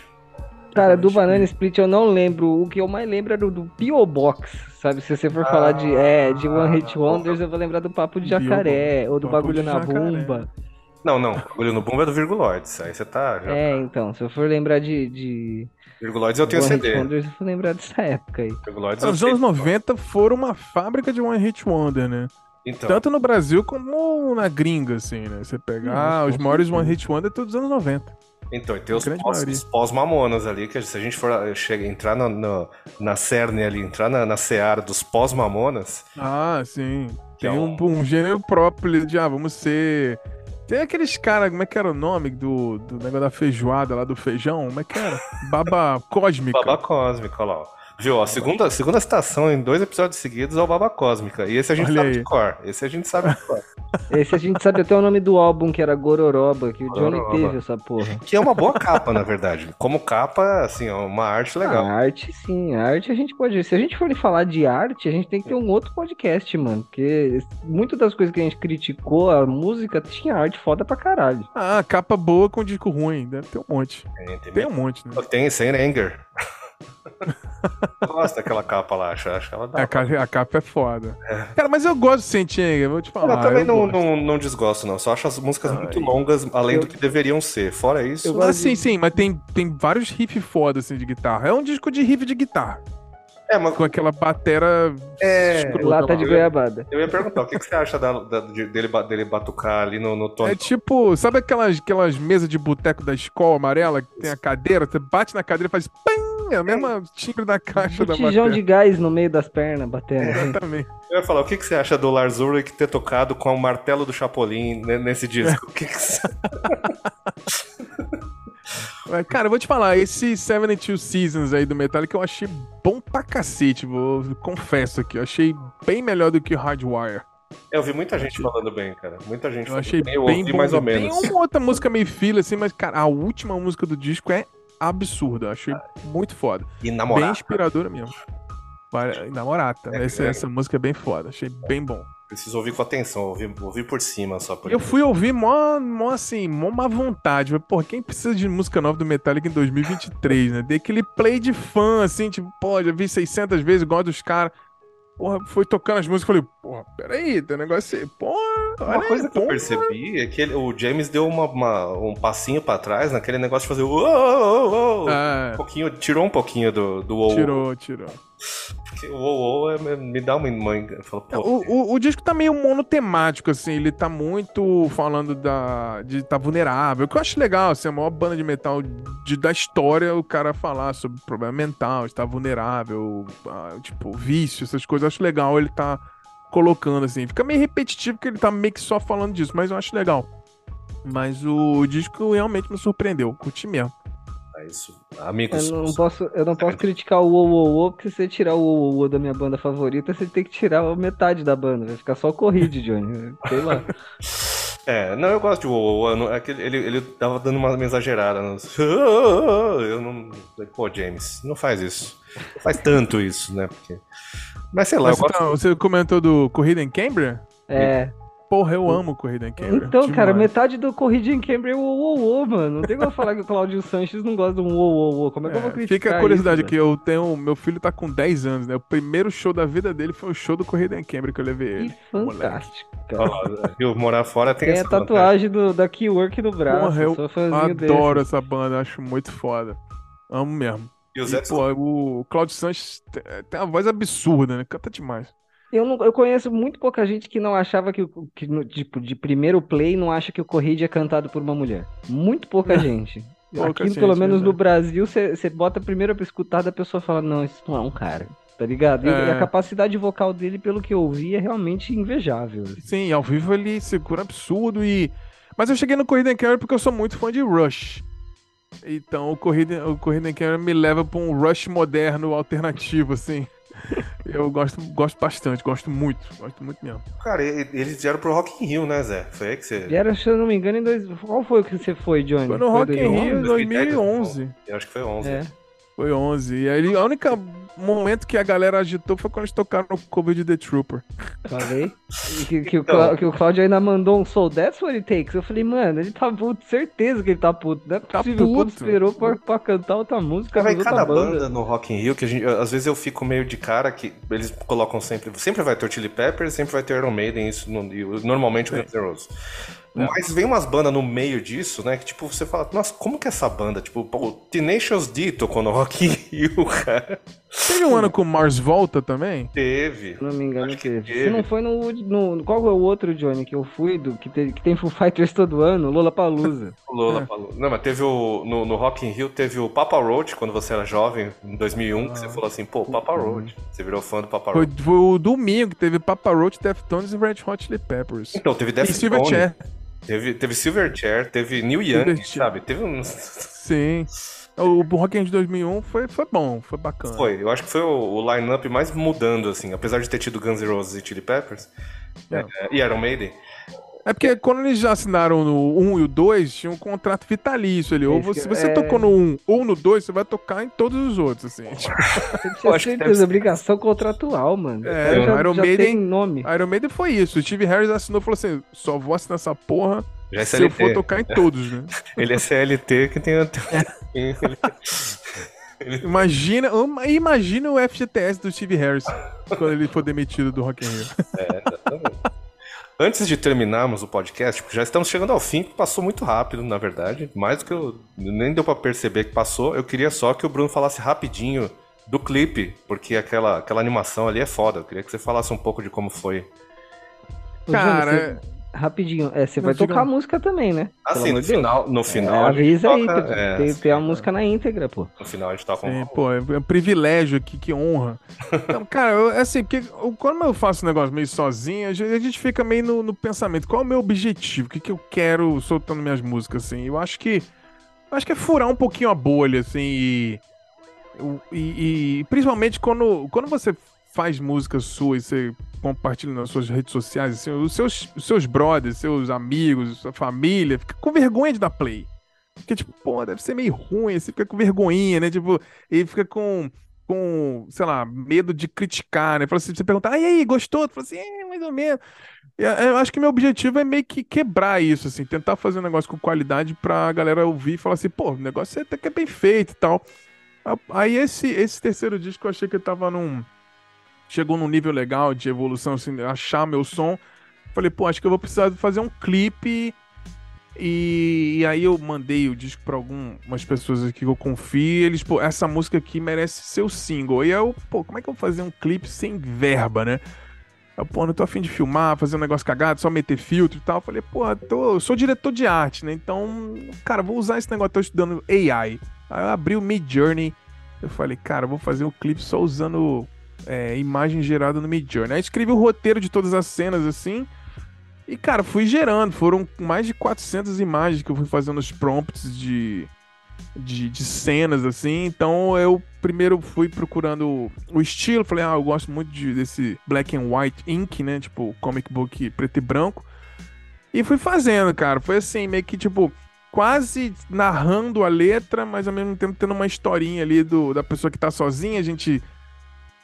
Cara, do Banana Split eu não lembro. O que eu mais lembro é do, P.O. Box, sabe? Se você for falar de, é, de One Hit Wonders, eu vou lembrar do Papo de. Jacaré, ou do Bagulho na Jacaré. Bomba. Não, não, Bagulho no Bumbo é do Virguloides, aí você tá... Já, É, então, se eu for lembrar de, de Virguloides eu tenho One Hit CD. Wonders, eu vou lembrar dessa época aí. Virguloides Os anos 90 foram uma fábrica de One Hit Wonder, né? Então, Tanto no Brasil como na gringa, assim, né? Você pegar Nossa, os maiores. One Hit Wonder todos os anos 90. Então, e tem os pós- os pós-mamonas ali, que se a gente for eh, chega, entrar no, no- na cerne ali, entrar na, na seara dos pós-mamonas, Ah, sim. Que Tem é um, um- gênero próprio de, ah, vamos ser. Tem aqueles caras, como é que era o nome do, do negócio da feijoada lá do feijão? Como é que era? Baba Cósmica. Baba Cósmica, olha lá. ó. Viu? ó, A segunda, segunda citação em dois episódios seguidos é o Baba Cósmica. E esse a gente Olha sabe aí. de cor. Esse a gente sabe de cor. Esse a gente sabe até o nome do álbum, que era Gororoba, que o Johnny Gororoba. teve essa porra. Que é uma boa capa, na verdade. Como capa, assim, é uma arte legal. A arte, sim. A arte a gente pode. Se a gente for falar de arte, a gente tem que ter um outro podcast, mano. Porque muitas das coisas que a gente criticou, a música tinha arte foda pra caralho. Ah, capa boa com disco ruim. Deve ter um monte. Tem, tem, Tem um monte, né? tem Saint Anger. Eu gosto daquela capa lá, acho, acho ela dá A capa, a capa é foda. Cara, mas eu gosto de Sentinga, vou te Eu falar. também eu não, não, não desgosto, não. Só acho as músicas muito longas, além do que deveriam ser. Fora isso. Eu Ah, sim, de- sim, mas tem, tem vários riffs foda assim de guitarra. É um disco de riff de guitarra. É, mas Com aquela batera. É, Lata de goiabada. eu ia perguntar, o que, que você acha da- da- de- dele, dele batucar ali no, no tom? É tipo, sabe aquelas, aquelas mesas de boteco da escola amarela que tem a cadeira? Você bate na cadeira e faz pam! É a mesma timbre da caixa da Botijão bateria. de gás no meio das pernas, batendo. assim. Exatamente. Eu ia falar, o que, que você acha do Lars Ulrich ter tocado com o martelo do Chapolin ne- nesse disco? O que, que você... Cara, eu vou te falar, esse 72 Seasons aí do Metallica eu achei bom pra cacete, vou confesso aqui. Eu achei bem melhor do que o Hardwire. É, Eu vi muita gente falando bem, cara. Muita gente Eu falando achei bem. Eu bem ouvi bom. mais ou Tem menos. uma outra música meio fila, assim, mas, cara, a última música do disco é absurda. Achei muito foda. E Bem namorar. inspiradora mesmo. Namorata. É, essa, é. essa música é bem foda. Achei bem bom. Preciso ouvir com atenção, ouvir, ouvir por cima só. Por Eu fui ouvir mó, mó assim, mó má vontade. Pô, quem precisa de música nova do Metallica em 2023, né? Dei aquele play de fã, assim, tipo, pô, já vi 600 vezes, igual dos caras. Porra, foi tocando as músicas, falei, porra, peraí, tem um negócio assim, porra, Uma aí, coisa que eu porra. percebi é que ele- o James deu uma- uma- um passinho pra trás naquele negócio de fazer. Ah, um pouquinho, tirou um pouquinho do, do tirou, tirou. Porque o uou é- me dá uma... pô, O, o, o disco tá meio monotemático, assim, ele tá muito falando da, de tá vulnerável, que eu acho legal, assim, a maior banda de metal de, da história, o cara falar sobre problema mental, estar vulnerável, ah, tipo, vício, essas coisas, eu acho legal ele tá colocando, assim, fica meio repetitivo porque ele tá meio que só falando disso, mas eu acho legal. Mas o disco realmente me surpreendeu, curti mesmo. Isso. Amigos, Eu não posso, eu não posso criticar o uou, porque se você tirar o uou, da minha banda favorita, você tem que tirar a metade da banda. Vai ficar só o corride, Johnny. Sei lá. É, não, eu gosto de não- é que ele, ele tava dando uma, exagerada. nos- Eu não... Pô, James, não faz isso. Não faz tanto isso, né? Porque... Mas sei lá, Mas eu gosto... então, você comentou do Corrida em Cambria? É. Porra, eu amo Corrida em Cambria. Então, cara, demais. metade do corride em Cambridge é o uou, mano. Não tem como falar que o Claudio Sanches não gosta de um uou, uou, uou. Como é que eu vou É, criticar fica a curiosidade isso, aqui, eu tenho. Meu filho tá com 10 anos, né? O primeiro show da vida dele foi o show do Corrida em Cambridge que eu levei velho? ele. Que fantástico, cara. viu? Morar fora tem, Tem a essa vantagem. tatuagem do, da Keywork no braço. Porra, eu Adoro desse. essa banda, acho muito foda. Amo mesmo. E o E, Zé pô, o Claudio Sanches tem, tem uma voz absurda, né? Canta demais. Eu, não, eu conheço muito pouca gente que não achava que, o- que no, tipo, de primeiro play, não acha que o Corride é cantado por uma mulher. Muito pouca gente. Pouca Aqui, gente, pelo menos no verdade. Brasil, você bota primeiro pra escutar, da pessoa fala, não, isso não é um cara. Tá ligado? E, É. e a capacidade vocal dele, pelo que eu ouvi, é realmente invejável. Sim, ao vivo ele segura absurdo e. Mas eu cheguei no Corrida em Cambria porque eu sou muito fã de Rush. Então o Corrida, o Corrida em Cambria me leva pra um Rush moderno alternativo, assim. Eu gosto, gosto bastante, gosto muito, gosto muito mesmo. Cara, eles vieram pro Rock in Rio, né, Zé? Foi aí que você... Era, se eu não me engano, em dois... qual foi o que você foi, Johnny? Foi no Rock in 2011? Rio em 2011. Eu acho que foi 11. É. Foi 11. E aí, a única momento que a galera agitou foi quando eles tocaram no cover de The Trooper. Falei. Que, que, o Então. Clá- que o Claudio ainda mandou um Soul That's What It Takes. Eu falei, mano, ele tá puto, certeza que ele tá puto. Não é Tá possível, quando puto. esperou pra, pra cantar outra música. Em cada banda. banda. no Rock in Rio, que a gente, às vezes eu fico meio de cara que eles colocam sempre. Sempre vai ter o Chili Peppers, sempre vai ter Iron Maiden, isso no- o- normalmente o Guns N' Roses. Mas vem umas bandas no meio disso, né? Que tipo, você fala, nossa, como que essa banda? Tipo, o Tenacious D tocou no Rock in Rio, cara. Teve um ano com Mars Volta também? Teve. Se não me engano, teve. teve. Se não foi no, no. Qual é o outro, Johnny, que eu fui, do, que, tem, que tem Foo Fighters todo ano? Lola Palusa. Lola falou. Não, mas teve o. No, no Rock in Rio teve o Papa Roach, quando você era jovem, em 2001, que você falou assim, pô, Papa Roach. Você virou fã do Papa Foi, Roach. foi o domingo que teve Papa Roach, Deftones e Red Hot Chili Peppers. Então, teve E Silverchair. Silverchair. Teve, teve Silverchair, teve Neil Young, sabe? Teve um. Sim. O Rock in de 2001 foi, foi bom, foi bacana. Foi, eu acho que foi o, o line-up mais mudando, assim, apesar de ter tido Guns N' Roses e Chili Peppers. É, e Iron Maiden. É porque quando eles já assinaram no 1 e o 2, tinha um contrato vitalício ali. Ou você, se você é. tocou no 1 ou no 2, você vai tocar em todos os outros, assim. Tipo, Você Eu acho que deve obrigação contratual, mano. É, já, Iron já Maiden- tem nome. Iron Maiden foi isso. O Steve Harris assinou e falou assim: só vou assinar essa porra Já é se eu for tocar em todos, né? Ele é CLT que tem. Imagina, imagina o FGTS do Steve Harris quando ele for demitido do Rock in Rio. Antes de terminarmos o podcast, porque já estamos chegando ao fim, que passou muito rápido, na verdade. Mais do que eu. Nem deu pra perceber que passou. Eu queria só que o Bruno falasse rapidinho do clipe, porque aquela, aquela animação ali é foda. Eu queria que você falasse um pouco de como foi. Cara, Rapidinho, é, você vai tocar a música também, né? Assim, no final, no É, final. gente avisa aí, toca- tem, é, tem, tem a sim, música na íntegra, pô. No final a gente toca Sim, um. pô, é um privilégio aqui, que honra. Então, cara, eu, assim, porque eu- quando eu faço um negócio meio sozinho, a gente, a gente fica meio no, no pensamento. Qual é o meu objetivo? O que, que eu quero soltando minhas músicas, assim? Eu acho que. eu acho que é furar um pouquinho a bolha, assim, e. E, e principalmente quando, quando você faz música sua e você compartilha nas suas redes sociais, assim, os seus, os seus brothers, seus amigos, sua família, fica com vergonha de dar play. Porque, tipo, pô, deve ser meio ruim, você fica com vergonhinha, né? Tipo, e fica com, com, sei lá, medo de criticar, né? Assim, você pergunta, ah, e aí, gostou? Fala assim, é, mais ou menos. E, é, Eu acho que meu objetivo é meio que quebrar isso, assim, tentar fazer um negócio com qualidade pra galera ouvir e falar assim, pô, o negócio até que é bem feito e tal. Aí esse, esse terceiro disco eu achei que eu tava num. Chegou num nível legal de evolução, assim, achar meu som. Falei, pô, acho que eu vou precisar fazer um clipe. E, e aí eu mandei o disco pra algumas pessoas que eu confio. Eles, pô, essa música aqui merece ser o single. E eu, pô, como é que eu vou fazer um clipe sem verba, né? Eu, pô, não tô afim de filmar, fazer um negócio cagado, só meter filtro e tal. Eu falei, pô, tô, eu sou diretor de arte, né? Então, cara, vou usar esse negócio, tô estudando AI. Aí eu abri o Mid Journey. Eu falei, cara, eu vou fazer um clipe só usando é, imagem gerada no Mid Journey. Aí escrevi o roteiro de todas as cenas assim. E, cara, fui gerando. Foram mais de 400 imagens que eu fui fazendo os prompts de, de, de cenas, assim. Então eu primeiro fui procurando o estilo. Falei, ah, eu gosto muito de- desse black and white ink, né? Tipo, comic book preto e branco. E fui fazendo, cara. Foi assim, meio que tipo, quase narrando a letra, mas ao mesmo tempo tendo uma historinha ali do, da pessoa que tá sozinha. A gente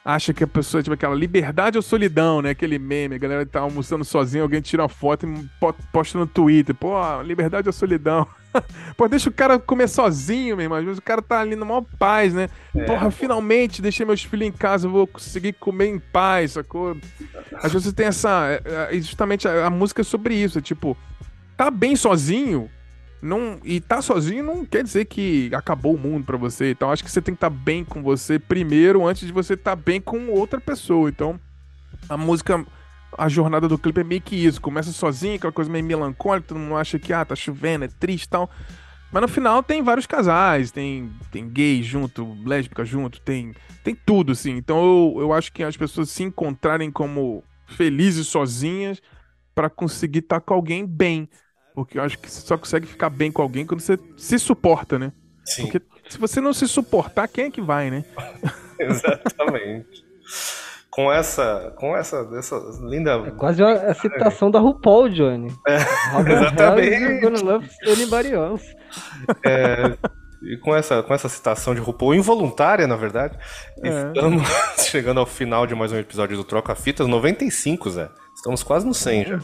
acha que a pessoa, tipo, aquela liberdade ou solidão, né? Aquele meme, a galera tá almoçando sozinha, alguém tira uma foto e po- posta no Twitter. Pô, liberdade ou solidão? Pô, deixa o cara comer sozinho, meu irmão. Às vezes o cara tá ali na maior paz, né? Porra, finalmente deixei meus filhos em casa, vou conseguir comer em paz, sacou? Às vezes tem essa. é, é, Justamente a, a música é sobre isso. É tipo, tá bem sozinho. Não, e tá sozinho não quer dizer que acabou o mundo pra você. Então acho que você tem que estar bem com você primeiro antes de você estar bem com outra pessoa. Então a música, a jornada do clipe é meio que isso. Começa sozinho, aquela coisa meio melancólica, todo mundo acha que ah, tá chovendo, é triste tal. Mas no final tem vários casais, tem, tem gay junto, lésbica junto, tem, tem tudo, assim. Então eu, eu acho que as pessoas se encontrarem como felizes sozinhas pra conseguir estar com alguém bem. Porque eu acho que você só consegue ficar bem com alguém quando você se suporta, né? Sim, Porque se você não se suportar, quem é que vai, né? exatamente. com essa, com essa, essa linda. É quase a, a citação da RuPaul, Johnny. Robert exatamente. Gonna love anybody else. É, e com essa, com essa citação de RuPaul involuntária, na verdade, É. estamos chegando ao final de mais um episódio do Troca Fitas 95, Zé. Estamos quase no 100 já.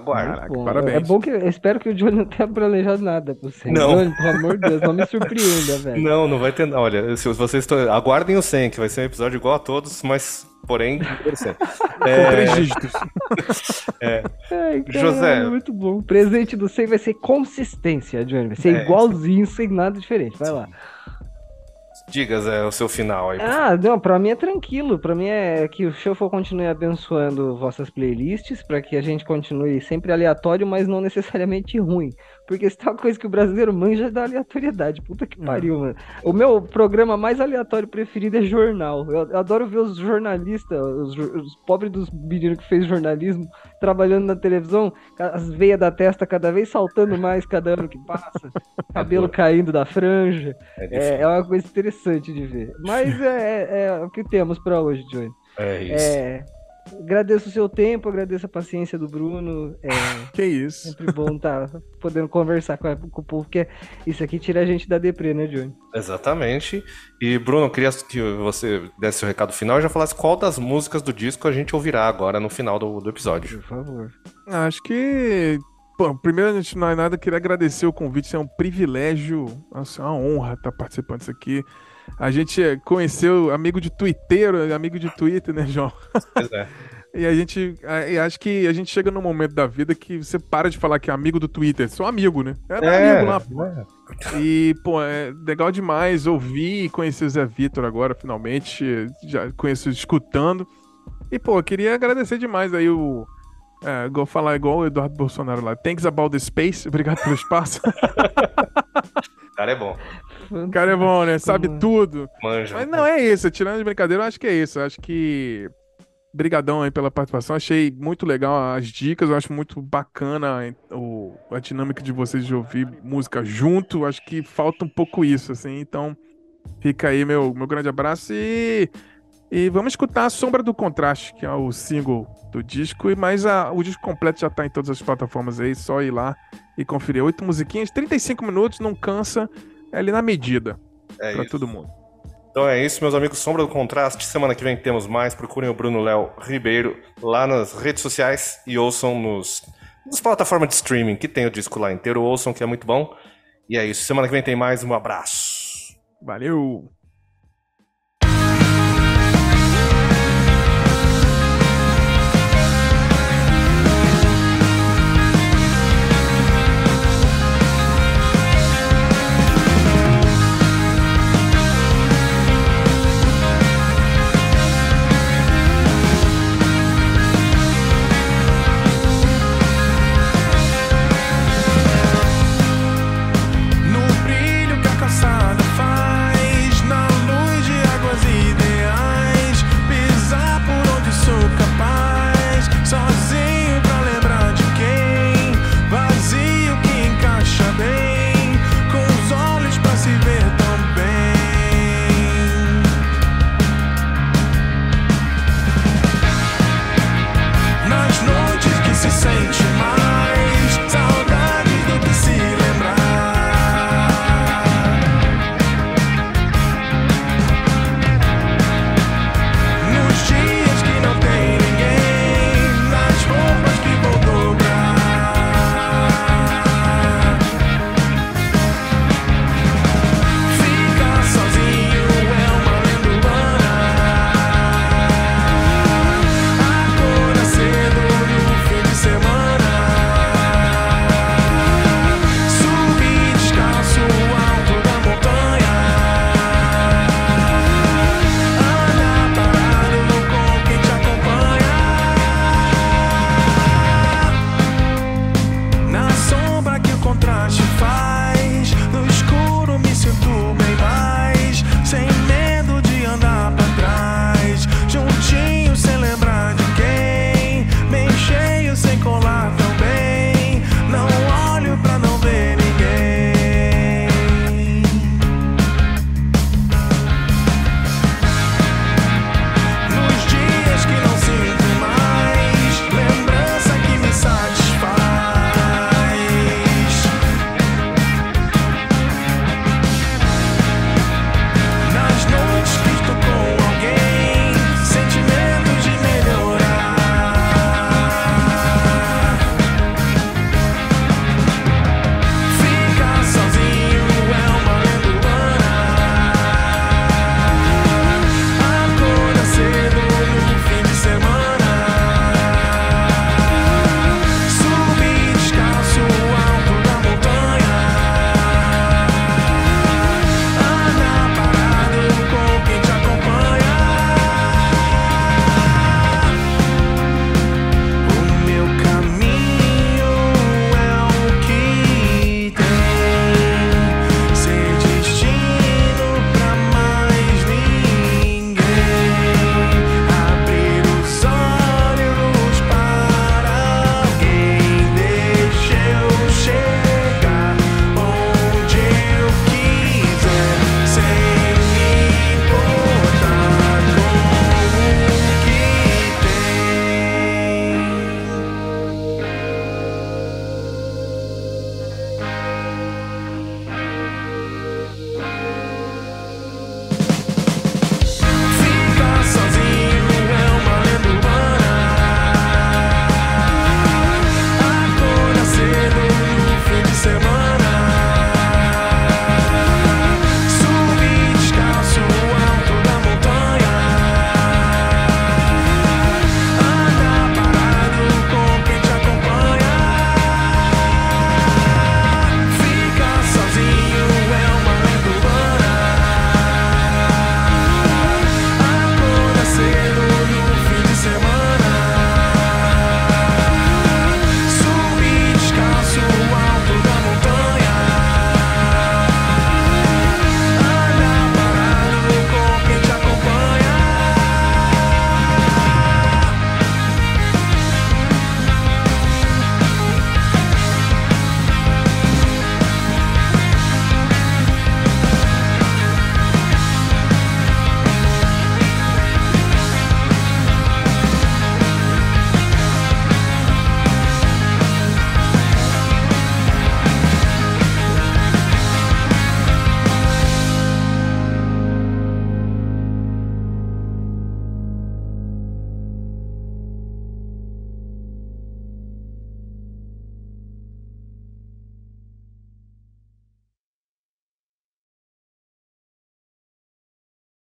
Bom, parabéns. É bom que eu espero que o Johnny não tenha planejado nada pra você. Não. Johnny, pelo amor de Deus, não me surpreenda, velho. Não, não vai ter. Olha, se vocês estão. Aguardem o 100, que vai ser um episódio igual a todos, mas, porém, interessante. Com É, três dígitos. Ai, caralho, José. muito bom. O presente do 100 vai ser consistência, Johnny. Vai ser É. igualzinho, sem nada diferente. Vai lá. Diga, Zé, o seu final aí. Ah, não, pra mim é tranquilo. Pra mim é que o Shuffle continue abençoando vossas playlists, pra que a gente continue sempre aleatório, mas não necessariamente ruim. Porque se tem uma coisa que o brasileiro manja é da aleatoriedade. Puta que pariu, mano. O meu programa mais aleatório preferido é jornal. Eu, eu adoro ver os jornalistas, os, os pobres dos meninos que fez jornalismo, trabalhando na televisão, as veias da testa cada vez saltando mais cada ano que passa, cabelo caindo da franja. É, é uma coisa interessante de ver. Mas é, é- é o que temos pra hoje, Johnny. É isso. É, agradeço o seu tempo, agradeço a paciência do Bruno. É Que isso. sempre bom estar podendo conversar com, a- com o povo, porque isso aqui tira a gente da deprê, né, Johnny? Exatamente. E, Bruno, eu queria que você desse o recado final e já falasse qual das músicas do disco a gente ouvirá agora no final do, do episódio. Por favor. Acho que. Bom, primeiro, a gente não é nada, queria agradecer o convite, isso é um privilégio, nossa, é uma honra estar participando disso aqui. A gente é, conheceu amigo de Twitter, amigo de Twitter, né, João? Pois é. E a gente. acho que a gente chega num momento da vida que você para de falar que é amigo do Twitter. Sou amigo, né? É, amigo lá, pô. é. E, pô, é legal demais ouvir e conhecer o Zé Vitor agora, finalmente. Já conheço escutando. E, pô, queria agradecer demais aí o. É, igual falar igual o Eduardo Bolsonaro lá. Thanks about the space. Obrigado pelo espaço. Cara é bom. O cara é bom, né? Sabe tudo. Manja. Mas não é isso, tirando de brincadeira, eu acho que é isso. Eu acho que. Brigadão aí pela participação. Achei muito legal as dicas. Eu acho muito bacana o, a dinâmica de vocês de ouvir música junto. Acho que falta um pouco isso, assim. Então, fica aí meu, meu grande abraço e. E vamos escutar a Sombra do Contraste, que é o single do disco. E mais a, o disco completo já tá em todas as plataformas aí. Só ir lá e conferir. Oito musiquinhas, 35 minutos, não cansa. É ali na medida. É pra isso. todo mundo. Então é isso, meus amigos. Sombra do Contraste. Semana que vem temos mais. Procurem o Bruno Léo Ribeiro lá nas redes sociais e ouçam nos, nas plataformas de streaming que tem o disco lá inteiro. Ouçam que é muito bom. E é isso. Semana que vem tem mais. Um abraço. Valeu!